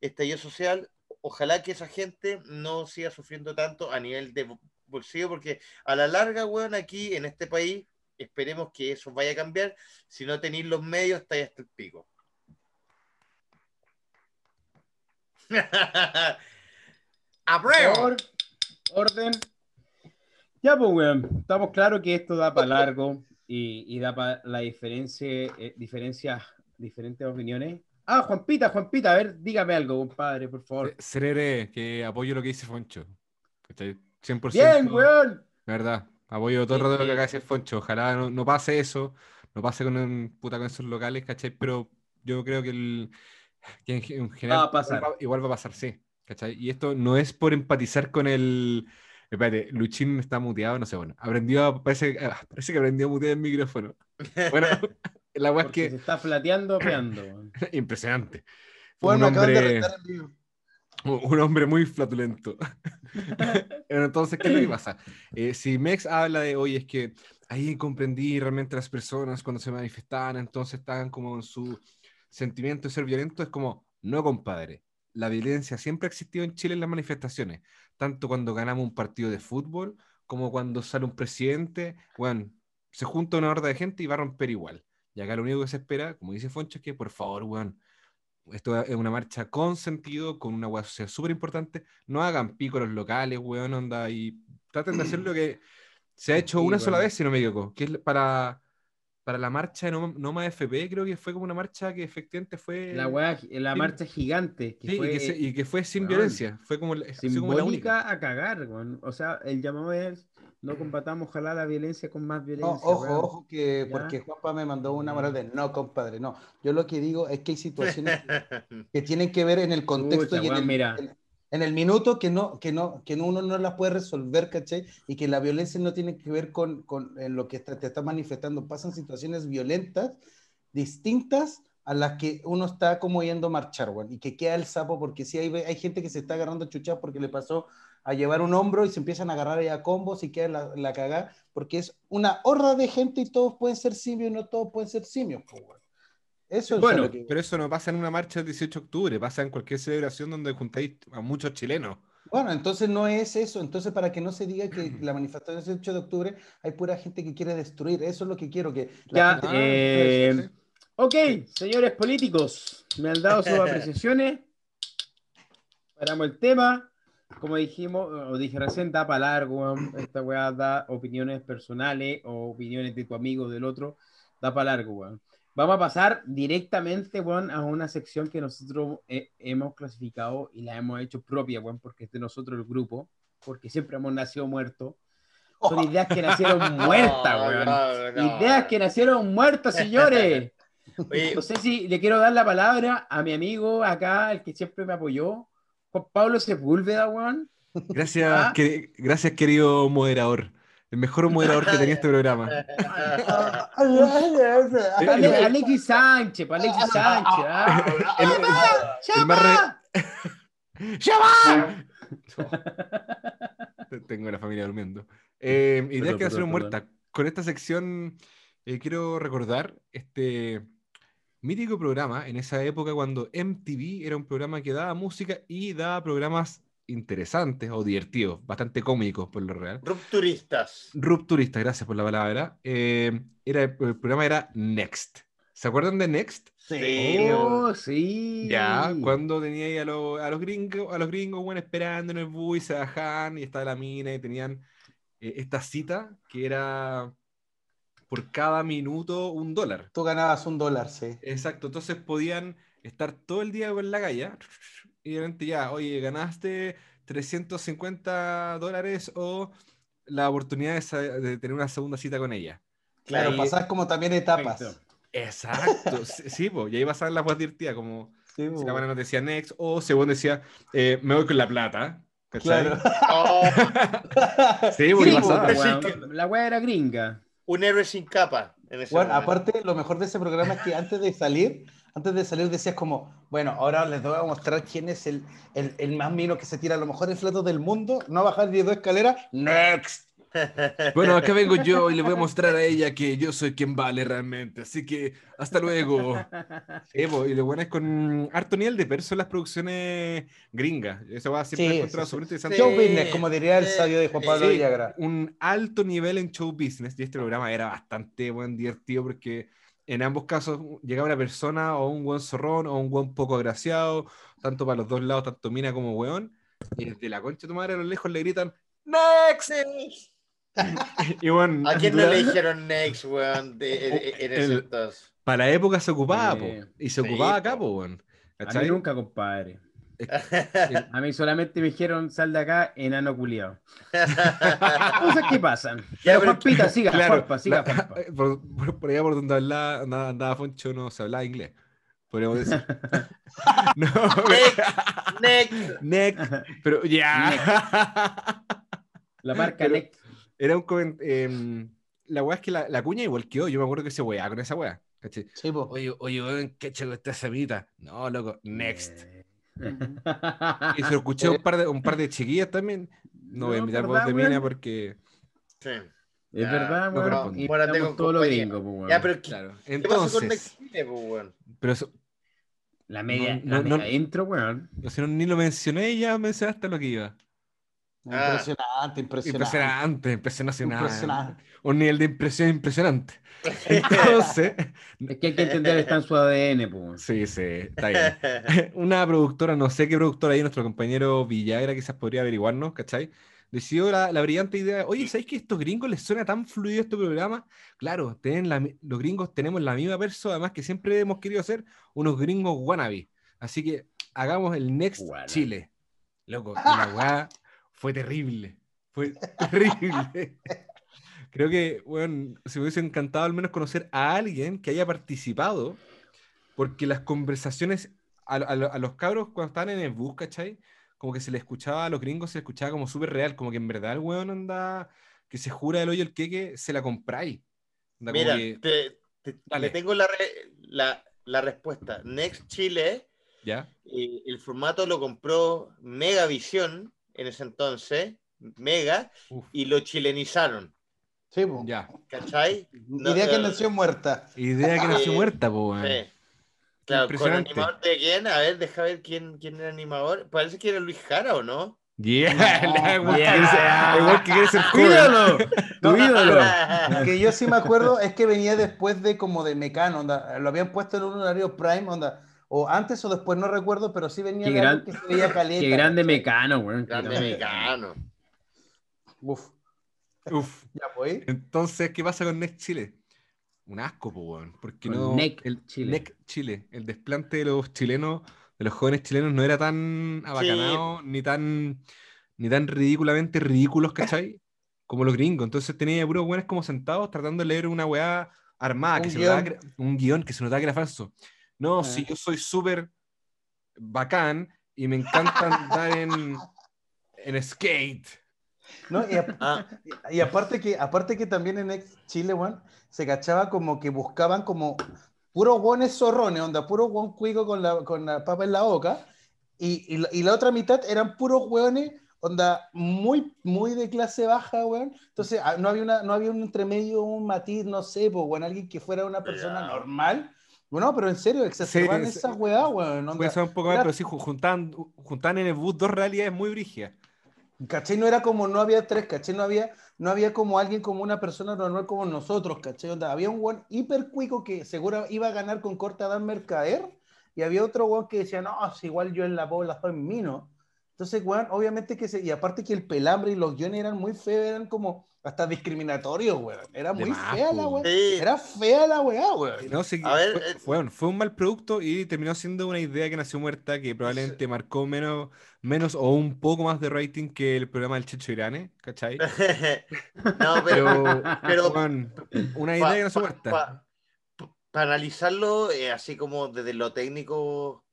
estallido social, ojalá que esa gente no siga sufriendo tanto a nivel de bolsillo, porque a la larga, weón, aquí en este país, esperemos que eso vaya a cambiar, si no tenéis los medios, está hasta el pico. Por orden. Ya, pues, weón. Estamos claros que esto da para largo y, y da para la diferencia, eh, diferencias, diferentes opiniones. Ah, Juanpita, Juanpita, a ver, dígame algo, compadre, por favor. Seré que apoyo lo que dice Foncho. ¿Cachai? 100%. Bien, weón. ¿Verdad? Apoyo todo el rato lo que de decir Foncho. Ojalá no, no pase eso, no pase con, un- puta, con esos locales, ¿cachai? Pero yo creo que, el, que en, ge- en general Va a pasar. Igual, va, igual va a pasar, sí. ¿Cachai? Y esto no es por empatizar con el... Espérate, Luchín está muteado, no sé, bueno. Aprendió, a- parece, ah, parece que aprendió a mutear el micrófono. Bueno, la weá es Porque se que... está flateando, peando. Impresionante. Fue Bueno, un hombre, un hombre muy flatulento. Entonces, ¿qué es lo que pasa? Eh, si Mex habla de, oye, es que ahí comprendí realmente las personas cuando se manifestaban, entonces estaban como en su sentimiento de ser violento, es como, no, compadre. La violencia siempre ha existido en Chile en las manifestaciones, tanto cuando ganamos un partido de fútbol como cuando sale un presidente, bueno, se junta una horda de gente y va a romper igual. Y acá lo único que se espera, como dice Foncho, es que por favor, weón, esto es una marcha con sentido, con una hueá social súper importante. No hagan pico los locales, weón, onda, y traten de hacer lo que se ha hecho Sí, una sola vez, si no me equivoco, que es para, para la marcha de Noma, Noma FP, creo que fue como una marcha que efectivamente fue... La weá, la Sí. marcha gigante, que Sí, fue y, que se- y que fue sin weón, violencia, fue como, la- así como la única. simbólica a cagar, weón. O sea, el llamado es no combatamos ojalá la violencia con más No, violencia. ojo, weón. ojo, que ¿Ya? porque Juanpa me mandó una moral de no, compadre, no. Yo lo que digo es que hay situaciones que, que tienen que ver en el contexto y en weón, el, mira. en, en el minuto que no, que no, que uno no las puede resolver, ¿cachai? Y que la violencia no tiene que ver con, con lo que te, está manifestando. Pasan situaciones violentas distintas a las que uno está como yendo a marchar, weón, y que queda el sapo, porque sí hay, hay gente que se está agarrando chuchas porque le pasó a llevar un hombro y se empiezan a agarrar ahí a combos y queda la, la cagada, porque es una horda de gente y todos pueden ser simios no todos pueden ser simios, pues. Eso es Bueno, que... Pero eso no pasa en una marcha del 18 de octubre, pasa en cualquier celebración donde juntáis a muchos chilenos. Bueno, entonces no es eso. Entonces, para que no se diga que la manifestación del 18 de octubre hay pura gente que quiere destruir. Eso es lo que quiero que la Ya, gente- eh, Ok, señores políticos, me han dado sus apreciaciones. Paramos el tema. Como dijimos, o dije recién, da para largo. Esta weá da opiniones personales o opiniones de tu amigo del otro. Da para largo, weón. Vamos a pasar directamente, weón, a una sección que nosotros eh, hemos clasificado y la hemos hecho propia, weón, porque es de nosotros el grupo, porque siempre hemos nacido muertos. Son ideas que nacieron muertas, weón. No, no. Ideas que nacieron muertas, señores. Oye, No sé si le quiero dar la palabra a mi amigo acá, el que siempre me apoyó, Juan Pablo Sepúlveda, weón. Gracias, Ah. que- gracias, querido moderador. El mejor moderador que tenía este programa. Ale- Alexis Sánchez, Alexis Sánchez. ¿ah? El, el- el. Tengo a la familia durmiendo. Eh, ideas que nacieron muertas. Con esta sección eh, quiero recordar este mítico programa en esa época cuando MTV era un programa que daba música y daba programas interesantes o divertidos, bastante cómicos por lo real. Rupturistas. Rupturista, gracias por la palabra. Eh, era, el programa era Next. ¿Se acuerdan de Next? Sí. Oh, sí. Ya, cuando tenía ahí a, los- a los gringos, a los gringos, bueno, esperando en el bus y se bajaban y estaba la mina y tenían eh, esta cita que era por cada minuto un dólar. Tú ganabas un dólar, sí. Exacto, entonces podían estar todo el día con la calle y de repente ya, oye, ganaste 350 dólares o la oportunidad de, de tener una segunda cita con ella. Claro, Ahí- pasar como también etapas. Perfecto. Exacto, sí, po, y ahí pasaban las cosas divertidas, como Sí, si la nos decía next, o según decía, eh, me voy con la plata. ¿cachai? Claro. Oh, Sí, porque Sí, pasaba. weón. La weá era gringa. un héroe sin capa. En ese Bueno, momento. aparte, lo mejor de ese programa es que antes de salir, antes de salir decías como, bueno, ahora les voy a mostrar quién es el, el, el más mino que se tira a lo mejor el flato del mundo, no bajar 10 dos escaleras, next. Bueno, acá vengo yo y le voy a mostrar a ella que yo soy quien vale realmente. Así que hasta luego. Po, y lo bueno es con harto nivel de perso en las producciones gringas. Eso va siempre Sí, encontrado súper interesante. Show business, como diría el sabio de Juan Pablo sí. Villagra. un alto nivel en show business y este programa era bastante buen divertido porque en ambos casos llegaba una persona o un buen zorrón o un buen poco agraciado, tanto para los dos lados, tanto mina como weón, y desde la concha de tu madre a lo lejos le gritan ¡Next! y bueno, ¿A quién no le dijeron next, weón? de- de- en ese El- entonces? Para la época se ocupaba, Sí. po, y se Sí, ocupaba acá, po. weón. A mí nunca, compadre. A mí solamente me dijeron, sal de acá, enano culiado. Cosas que pasan. Ya, Pero Juanpita, siga, Claro, Juanpa, siga, la- Juanpa. por, por- por allá por donde hablaba, andaba, andaba Foncho no se hablaba inglés. Podríamos decir. no, Next. next, pero ya. La marca Pero- Next. Era un coment- em, la weá es que la, la cuña igual quedó. Yo me acuerdo que se weá con esa weá. Sí. Oye, oye, weón, ¿qué con esta semita? No, loco, next. Eh. Y se lo escuché a un par de, un par de chiquillas también. No, voy a No, imitar ¿verdad, voz de mina porque. Sí. Es Ya, verdad, no weón. Y Bueno, tengo los compañía. gringos, pues, weón. Ya, pero ¿qué, Claro. qué pasó con Entonces, Chile, po, weón? pero eso, La media, No, la no, media intro, weón. no sé, no, ni lo mencioné y ya mencionaste lo que iba. Ah. Impresionante, impresionante. Impresionante, impresionante. Impresionante. Un nivel de impresión impresionante. Entonces, Es que hay que entender, está en su ADN, pues. sí, sí, está bien. Una productora, no sé qué productora ahí, nuestro compañero Villagra quizás podría averiguarnos, ¿cachai? Decidió la, la brillante idea, oye, ¿sabéis que a estos gringos les suena tan fluido este programa? Claro, tienen la los gringos tenemos la misma persona, además que siempre hemos querido ser unos gringos wannabe. Así que hagamos el Next. Chile. Loco, la weá fue terrible. Fue terrible. Creo que, bueno, se me hubiese encantado al menos conocer a alguien que haya participado, porque las conversaciones a, a lo- a los cabros cuando estaban en el bus, ¿cachai? Como que se le escuchaba a los gringos, se le escuchaba como súper real, como que en verdad el weón anda, que se jura el hoyo el queque, se la compráis. Mira, que- te, te- Dale. te tengo la, re- la, la respuesta. Next Chile, ¿ya? eh, el formato lo compró Megavisión en ese entonces, Mega, Uf, y lo chilenizaron. Sí, po. ya. ¿Cachai? No, Idea que nació muerta. Idea que nació muerta, po, weón. Sí. Claro, con Impresionante. animador de quién? A ver, deja ver quién, quién era animador. Parece que era Luis Jara, ¿o no? Yeah, No, igual que yeah. quiere ser- igual que quiere ser ¡Tu ídolo! ¡Tu ídolo! Que yo sí me acuerdo es que venía después de como de Mecano, onda, lo habían puesto en un horario prime, onda, o antes o después, no recuerdo, pero sí venía Qué gran- que se veía caleta. Qué grande mecano, weón. Qué Grande mexicano. Uf, Uf. ya pues. Entonces, ¿qué pasa con Next Chile? Un asco, po, weón. Porque Con no. El Chile. El desplante de los chilenos, de los jóvenes chilenos, no era tan abacanado, ni tan ni tan ridículamente ridículos, ¿cachai? Como los gringos. Entonces tenía puros buenos como sentados tratando de leer una weá armada, que se notaba que un guion que se notaba que era falso. No, Ah. si yo soy súper bacán y me encanta andar en, en skate. ¿No? Y, a- Ah, y aparte que, aparte que también en ex Chile, weón, se cachaba como que buscaban como puros guones zorrones, onda, puro guon cuico con la, con la papa en la boca, y, y la, y la otra mitad eran puros hueones, onda, muy, muy de clase baja, weón. Entonces, ah, no había, una, no había un entremedio, un matiz, no sé, pues, weón, alguien que fuera una persona normal. Bueno, pero en serio, exacerban Sí, esa weá, weón. Puede ser un poco más, pero sí, ju- juntaban, juntaban en el bus dos realidades muy brígidas. ¿Cachai? No era como, no había tres, ¿cachai? No había, no había como alguien, como una persona normal como nosotros, ¿cachai? Onda, había un weón hiper cuico que seguro iba a ganar con corta edad mercader, y había otro weón que decía, no, si igual yo en la pobla soy mino. Entonces, weón, obviamente que se, y aparte que el pelambre y los guiones eran muy feos, eran como hasta discriminatorios, weón. Era muy más, fea la sí. Era fea la weá, weón. No, sí, A ver, fue, eh, fue- fue un mal producto y terminó siendo una idea que nació muerta, que probablemente marcó menos, menos o un poco más de rating que el programa del Checho Irane, ¿cachai? no, pero, Pero, pero weón, una pa- idea que nació pa- muerta. pa- pa- para analizarlo, eh, así como desde lo técnico,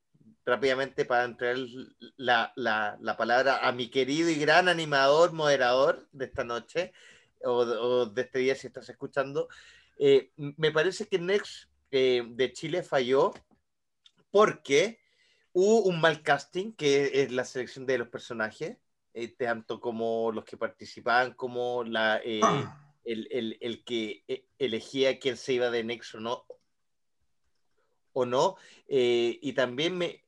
rápidamente para entrar la, la- la palabra a mi querido y gran animador, moderador de esta noche, o, o de este día si estás escuchando, eh, me parece que Next eh, de Chile falló porque hubo un mal casting, que es la selección de los personajes, eh, tanto como los que participaban, como la... eh, el, el- el que elegía quién se iba de Next o no. O no. Y también me,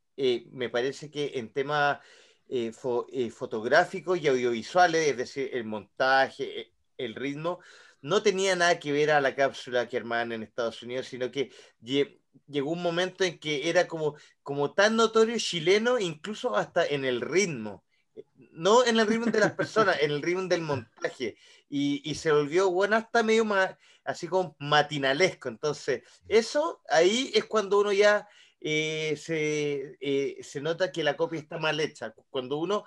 me parece que en temas eh, fo- eh, fotográficos y audiovisuales, es decir, el montaje, el ritmo, no tenía nada que ver a la cápsula que armaban en Estados Unidos, sino que lle- llegó un momento en que era como, como tan notorio chileno, incluso hasta en el ritmo. No en el ritmo de las personas, en el ritmo del montaje. Y, se volvió, bueno, hasta medio ma- así como matinalesco. Entonces, eso ahí es cuando uno ya eh, se, eh, se nota que la copia está mal hecha. Cuando uno,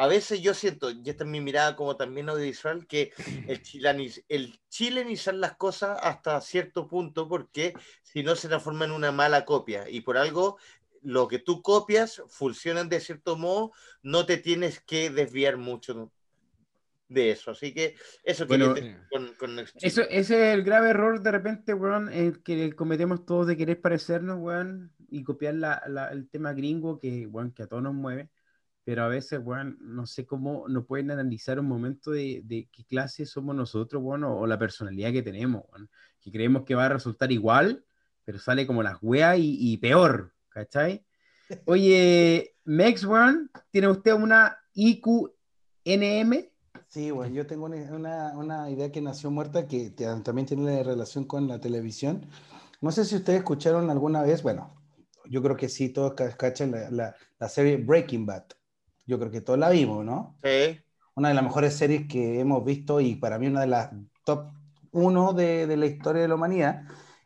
a veces yo siento, y esta es mi mirada como también audiovisual, que el, chilaniz- el chilenizar las cosas hasta cierto punto, porque si no se transforma en una mala copia. Y por algo, lo que tú copias funcionan de cierto modo, no te tienes que desviar mucho de eso. Así que eso Bueno, con, con Eso, ese es el grave error de repente, weón, el que cometemos todos de querer parecernos, weón, y copiar la- la- el tema gringo que, weón, que a todos nos mueve. Pero a veces, weón, no sé cómo no pueden analizar un momento de, de qué clase somos nosotros, weón, o, la personalidad que tenemos, que creemos que va a resultar igual, pero sale como las weas y, peor, ¿cachai? Oye, Mex, weón, ¿tiene usted una IQNM? Sí, bueno, yo tengo una, una- idea que nació muerta que también tiene relación con la televisión. No sé si ustedes escucharon alguna vez, bueno, yo creo que sí, todos ca- cachan la- la serie Breaking Bad. Yo creo que todos la vimos, ¿no? Sí. Una de las mejores series que hemos visto y para mí una de las top uno de, de la historia de la humanidad.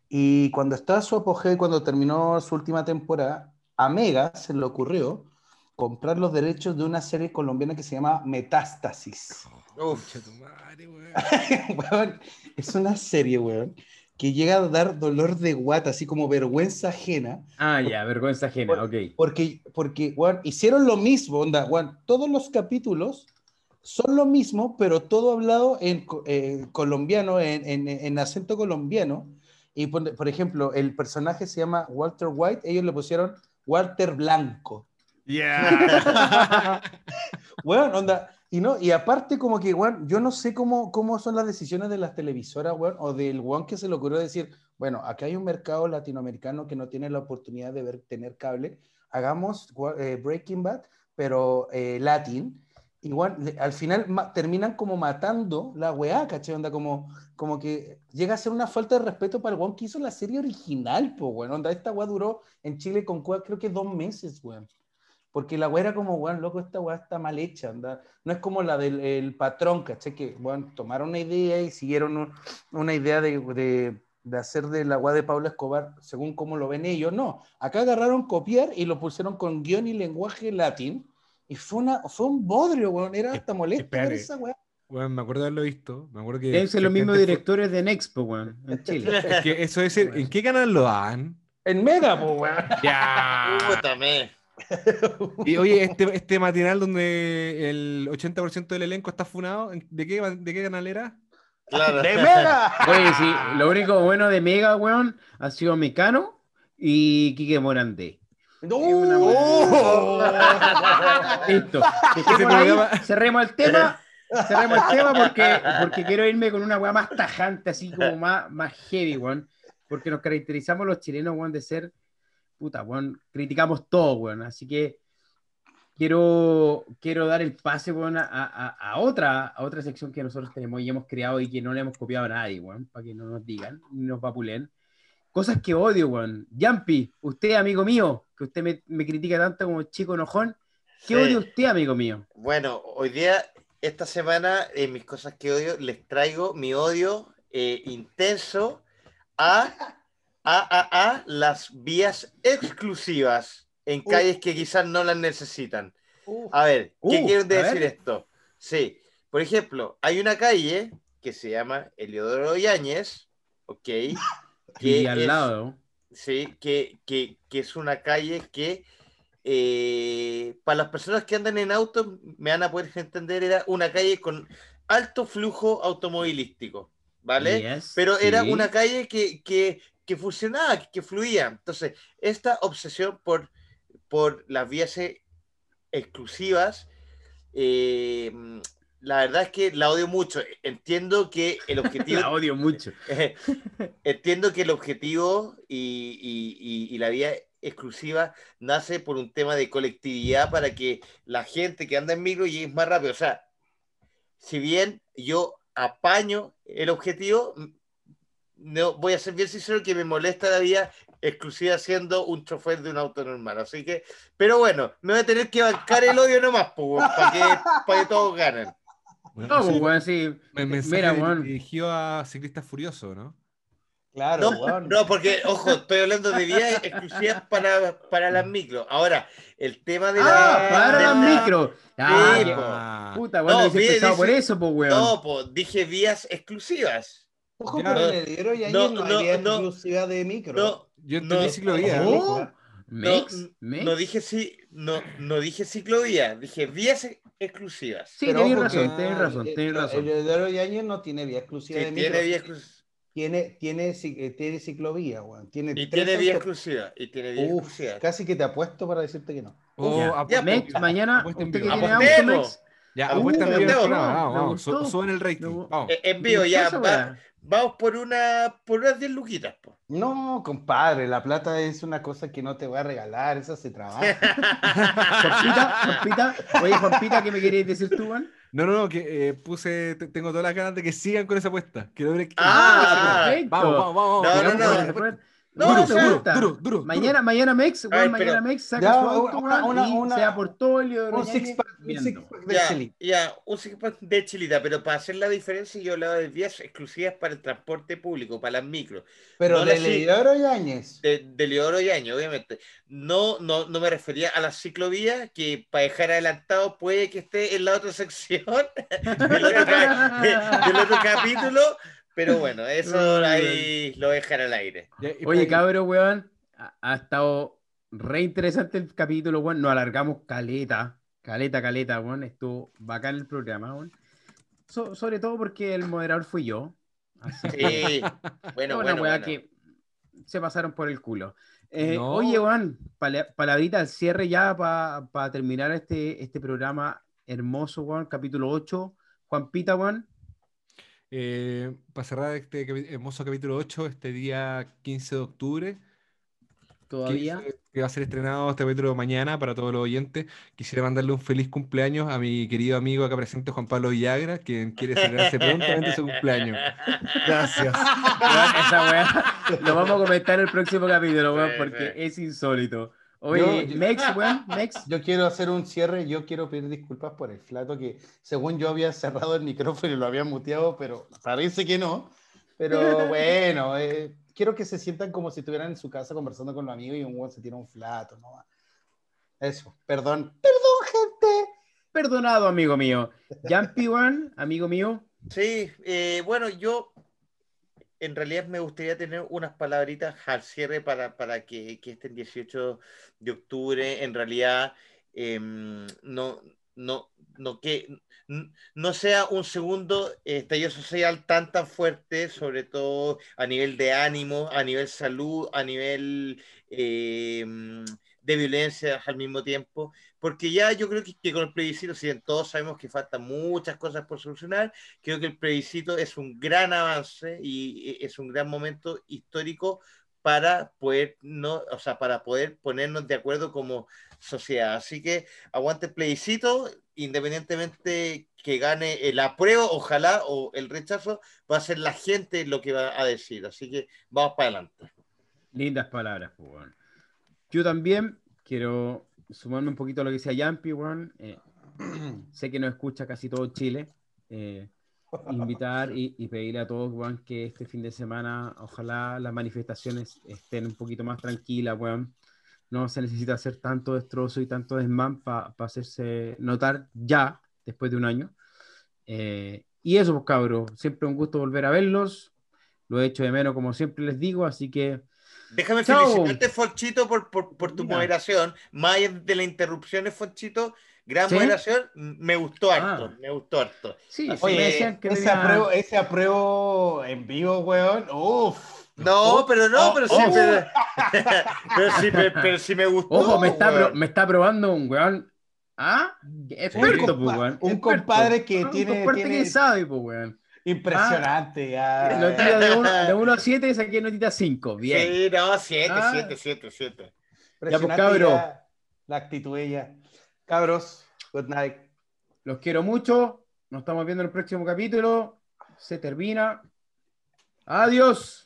Y cuando estaba su apogeo y cuando terminó su última temporada, a Mega se le ocurrió comprar los derechos de una serie colombiana que se llama Metástasis. Uf. Concha tu madre, weón. Weón, es una serie, weón, que llega a dar dolor de guata, así como vergüenza ajena, Ah, ya, vergüenza ajena, ok. porque, porque weón, hicieron lo mismo, onda, weón, todos los capítulos son lo mismo, pero todo hablado en eh, colombiano, en, en- en acento colombiano. Y por, por ejemplo, el personaje se llama Walter White, ellos le pusieron Walter Blanco. Yeah. Weón, onda. Y no, y aparte, como que, weón, yo no sé cómo, cómo son las decisiones de las televisoras, weón, o del weón que se le ocurrió decir, bueno, acá hay un mercado latinoamericano que no tiene la oportunidad de ver, tener cable, hagamos eh, Breaking Bad, pero eh, latin. Igual, al final ma- terminan como matando la weá, ¿cachai? Onda, como, como que llega a ser una falta de respeto para el weón que hizo la serie original, po, weón. Onda, esta weá duró en Chile con creo que dos meses, weón. Porque la weá era como, weón, loco, esta weá está mal hecha, anda. No es como la del el patrón, ¿cachai? Que, weón, tomaron una idea y siguieron un- una idea de, de, de hacer de la weá de Pablo Escobar según cómo lo ven ellos. No, acá agarraron copiar y lo pusieron con guion y lenguaje latín. Y fue, una, fue un bodrio, weón. Era hasta molesto esa weá. Weón, me acuerdo de haberlo visto. Me acuerdo que. Deben ser los mismos gente fue- directores de Nexpo, weón, en Chile. Es que eso es. el- ¿En qué canal lo dan? En Mega, po, weón. Ya. Me. Y oye, este, este matinal donde el 80% del elenco está funado, ¿de qué, de qué canal era? Claro. ¡De Mega! Oye, sí, lo único bueno de Mega, weón, ha sido Mecano y Quique Morandé. ¡No! ¡Oh! Listo. Cerremos el tema. Cerremos el tema porque, porque quiero irme con una weá más tajante, así como más, más heavy, weón. Porque nos caracterizamos los chilenos, weón, de ser, puta, criticamos todo, weón. Así que quiero, quiero dar el pase, weón, a, a- a otra, a otra sección que nosotros tenemos y hemos creado y que no le hemos copiado a nadie, weón, para que no nos digan, ni nos vapulen. Cosas que odio, weón. Yampi, usted, amigo mío, que usted me, me critica tanto como chico enojón, ¿qué Sí. odia usted, amigo mío? Bueno, hoy día, esta semana, en mis cosas que odio, les traigo mi odio eh, intenso a, a, a, a las vías exclusivas en Uh. calles que quizás no las necesitan. Uf. A ver, ¿qué Uh, quiero decir ver. esto? Sí, por ejemplo, hay una calle que se llama Eliodoro Yáñez, ¿ok? Y al es- lado. Sí, que, que, que es una calle que eh, para las personas que andan en auto me van a poder entender, era una calle con alto flujo automovilístico, ¿vale? Yes, Pero era una calle que, que, que funcionaba, que, que fluía. Entonces, esta obsesión por, por las vías eh, exclusivas, eh, la verdad es que la odio mucho. Entiendo que el objetivo... La odio mucho. Eh, Entiendo que el objetivo y, y- y- y la vía exclusiva nace por un tema de colectividad para que la gente que anda en micro llegue más rápido. O sea, si bien yo apaño el objetivo. No, voy a ser bien sincero que me molesta la vida exclusiva siendo un chofer de un auto normal. Así que, pero bueno, me voy a tener que bancar el odio nomás, pues, para que, para que todos ganen. Bueno, No, sí, pues, sí. me- mensaje Mira, di- weón. dirigido a ciclistas furiosos, ¿no? Claro, No, weón. no, porque, ojo, estoy hablando de vías exclusivas para, para las micros. Ahora, el tema de la. Ah, para las la- micros. Ah, Sí, puta, weón, No, empezado por dice- eso, pues, weón. No, pues dije vías exclusivas. Ojo, Ya. en el Ibero y ahí No, no, no, había no. exclusividad de micro. No, yo entendí no, ciclovía. Película. ¿Mex? no, ¿Mex? no dije sí, no, no dije ciclovía, dije vías ex- exclusivas. Sí, tenés razón, que- tenés razón, el- tenés el- razón. El Ibero y Áñez no tiene vía exclusiva Sí, de micro. tiene vía exclusiva. Tiene, tiene, eh, tiene ciclovía, weón. Tiene Y tiene vía exclusiva. Y tiene vía Uf, exclusiva. casi que te apuesto para decirte que no. Oh, Ya. Ya, Mex, pues, mañana, apuesta en usted que vivo. tiene auto, Mex, Ya, Uh, apuesta en me vivo el Vamos, gustó. suben el rating. Eh, en vivo ya. Vamos por una por unas 10 luquitas. po. No, compadre, la plata es una cosa que no te voy a regalar, esa se trabaja. Juanpita, Juanpita, oye, Juanpita, ¿qué me querías decir tú, weón? No, no, no, que eh, puse, te- tengo todas las ganas de que sigan con esa apuesta. Quiero ver que- Ah, perfecto. vamos, vamos, vamos. No, no, no. No, Duro, duro, duro, duro, duro. Mañana, mañana Mex, ver, mañana pero- Mex saca Ya, su auto, una- una- y una- se va por todo el un Yañez six pack, un viendo. six pack de Ya, ya, un six pack de chilita, pero para hacer la diferencia yo hablaba de vías exclusivas para el transporte público, para las micros, Pero no de la sí. Ibero y Áñez. de, de Leodoro y Año, obviamente. No, no, no me refería a la ciclovía, que para dejar adelantado puede que esté en la otra sección del otro, del otro capítulo, pero bueno, eso ahí lo dejan al aire. Oye, para- cabrón, weón, ha, estado re interesante el capítulo, weón. Nos alargamos caleta, caleta, caleta, weón. Estuvo bacán el programa, weón. So- sobre todo porque el moderador fui yo. Así que Sí, bueno, una bueno, bueno. que se pasaron por el culo. Eh, No. Oye, Juan, pala- palabrita al cierre ya para terminar este, este programa hermoso, Juan, capítulo 8. Juan Pita, Juan. Eh, para cerrar este hermoso capítulo 8, este día 15 de octubre, Todavía. que, que va a ser estrenado este capítulo mañana para todos los oyentes, quisiera mandarle un feliz cumpleaños a mi querido amigo acá presente, Juan Pablo Villagra, quien quiere celebrarse prontamente su cumpleaños. Gracias. Esa weá lo vamos a comentar en el próximo capítulo, porque sí. es insólito. Oye, Yo- Mex, weón, Mex. Yo quiero hacer un cierre, yo quiero pedir disculpas por el flato que según yo había cerrado el micrófono y lo había muteado, pero parece que no. Pero bueno, eh, quiero que se sientan como si estuvieran en su casa conversando con los amigos y un weón se tira un flato, ¿no? Eso, perdón. Perdón, gente. Perdonado, amigo mío. Jampi, Juan, amigo mío. Sí, eh, bueno, yo en realidad me gustaría tener unas palabritas al cierre para, para que, que este 18 de octubre en realidad em, no, no, no, que, no sea un segundo estallido social tan tan fuerte, sobre todo a nivel de ánimo, a nivel salud, a nivel em, de violencia al mismo tiempo, porque ya yo creo que, que con el plebiscito, si bien todos sabemos que faltan muchas cosas por solucionar, creo que el plebiscito es un gran avance y es un gran momento histórico para poder no, o sea, para poder ponernos de acuerdo como sociedad. Así que aguante el plebiscito, independientemente que gane el apruebo, ojalá, o el rechazo, va a ser la gente lo que va a decir. Así que vamos para adelante. Lindas palabras, pues, weón. Yo también quiero sumarme un poquito a lo que decía Jampi, weón. Eh, sé que nos escucha casi todo Chile. Eh, invitar y, y pedirle a todos, weón, que este fin de semana, ojalá las manifestaciones estén un poquito más tranquilas, weón. No se necesita hacer tanto destrozo y tanto desmán para hacerse notar ya, después de un año. Eh, y eso, pues, cabros, siempre un gusto volver a verlos. Lo he hecho de menos, como siempre les digo, así que Déjame Chao. felicitarte, Fonchito, por, por, por tu Mira. moderación. Más allá de las interrupciones, Fonchito, gran ¿Sí? moderación. Me gustó harto, Ah. me gustó harto. sí, sí me Oye, decían que ese, tenía- apruebo, ese apruebo en vivo, weón. Uf. No, pero no, oh, pero sí, oh. pero, pero sí, me- pero sí me gustó. Ojo, me está, pro- me está probando un weón. ¿Ah? Experto, pues, weón. un experto. compadre que Un tiene- compadre tiene- que sabe, pues, weón. Impresionante. ya. Notita de 1 de uno a 7 saqué notita 5. Bien. Sí, no, siete, Ah. siete, siete, siete. Ya, pues, Impresionante cabro. ya La actitud ella. Cabros, good night. Los quiero mucho. Nos estamos viendo en el próximo capítulo. se termina. Adiós.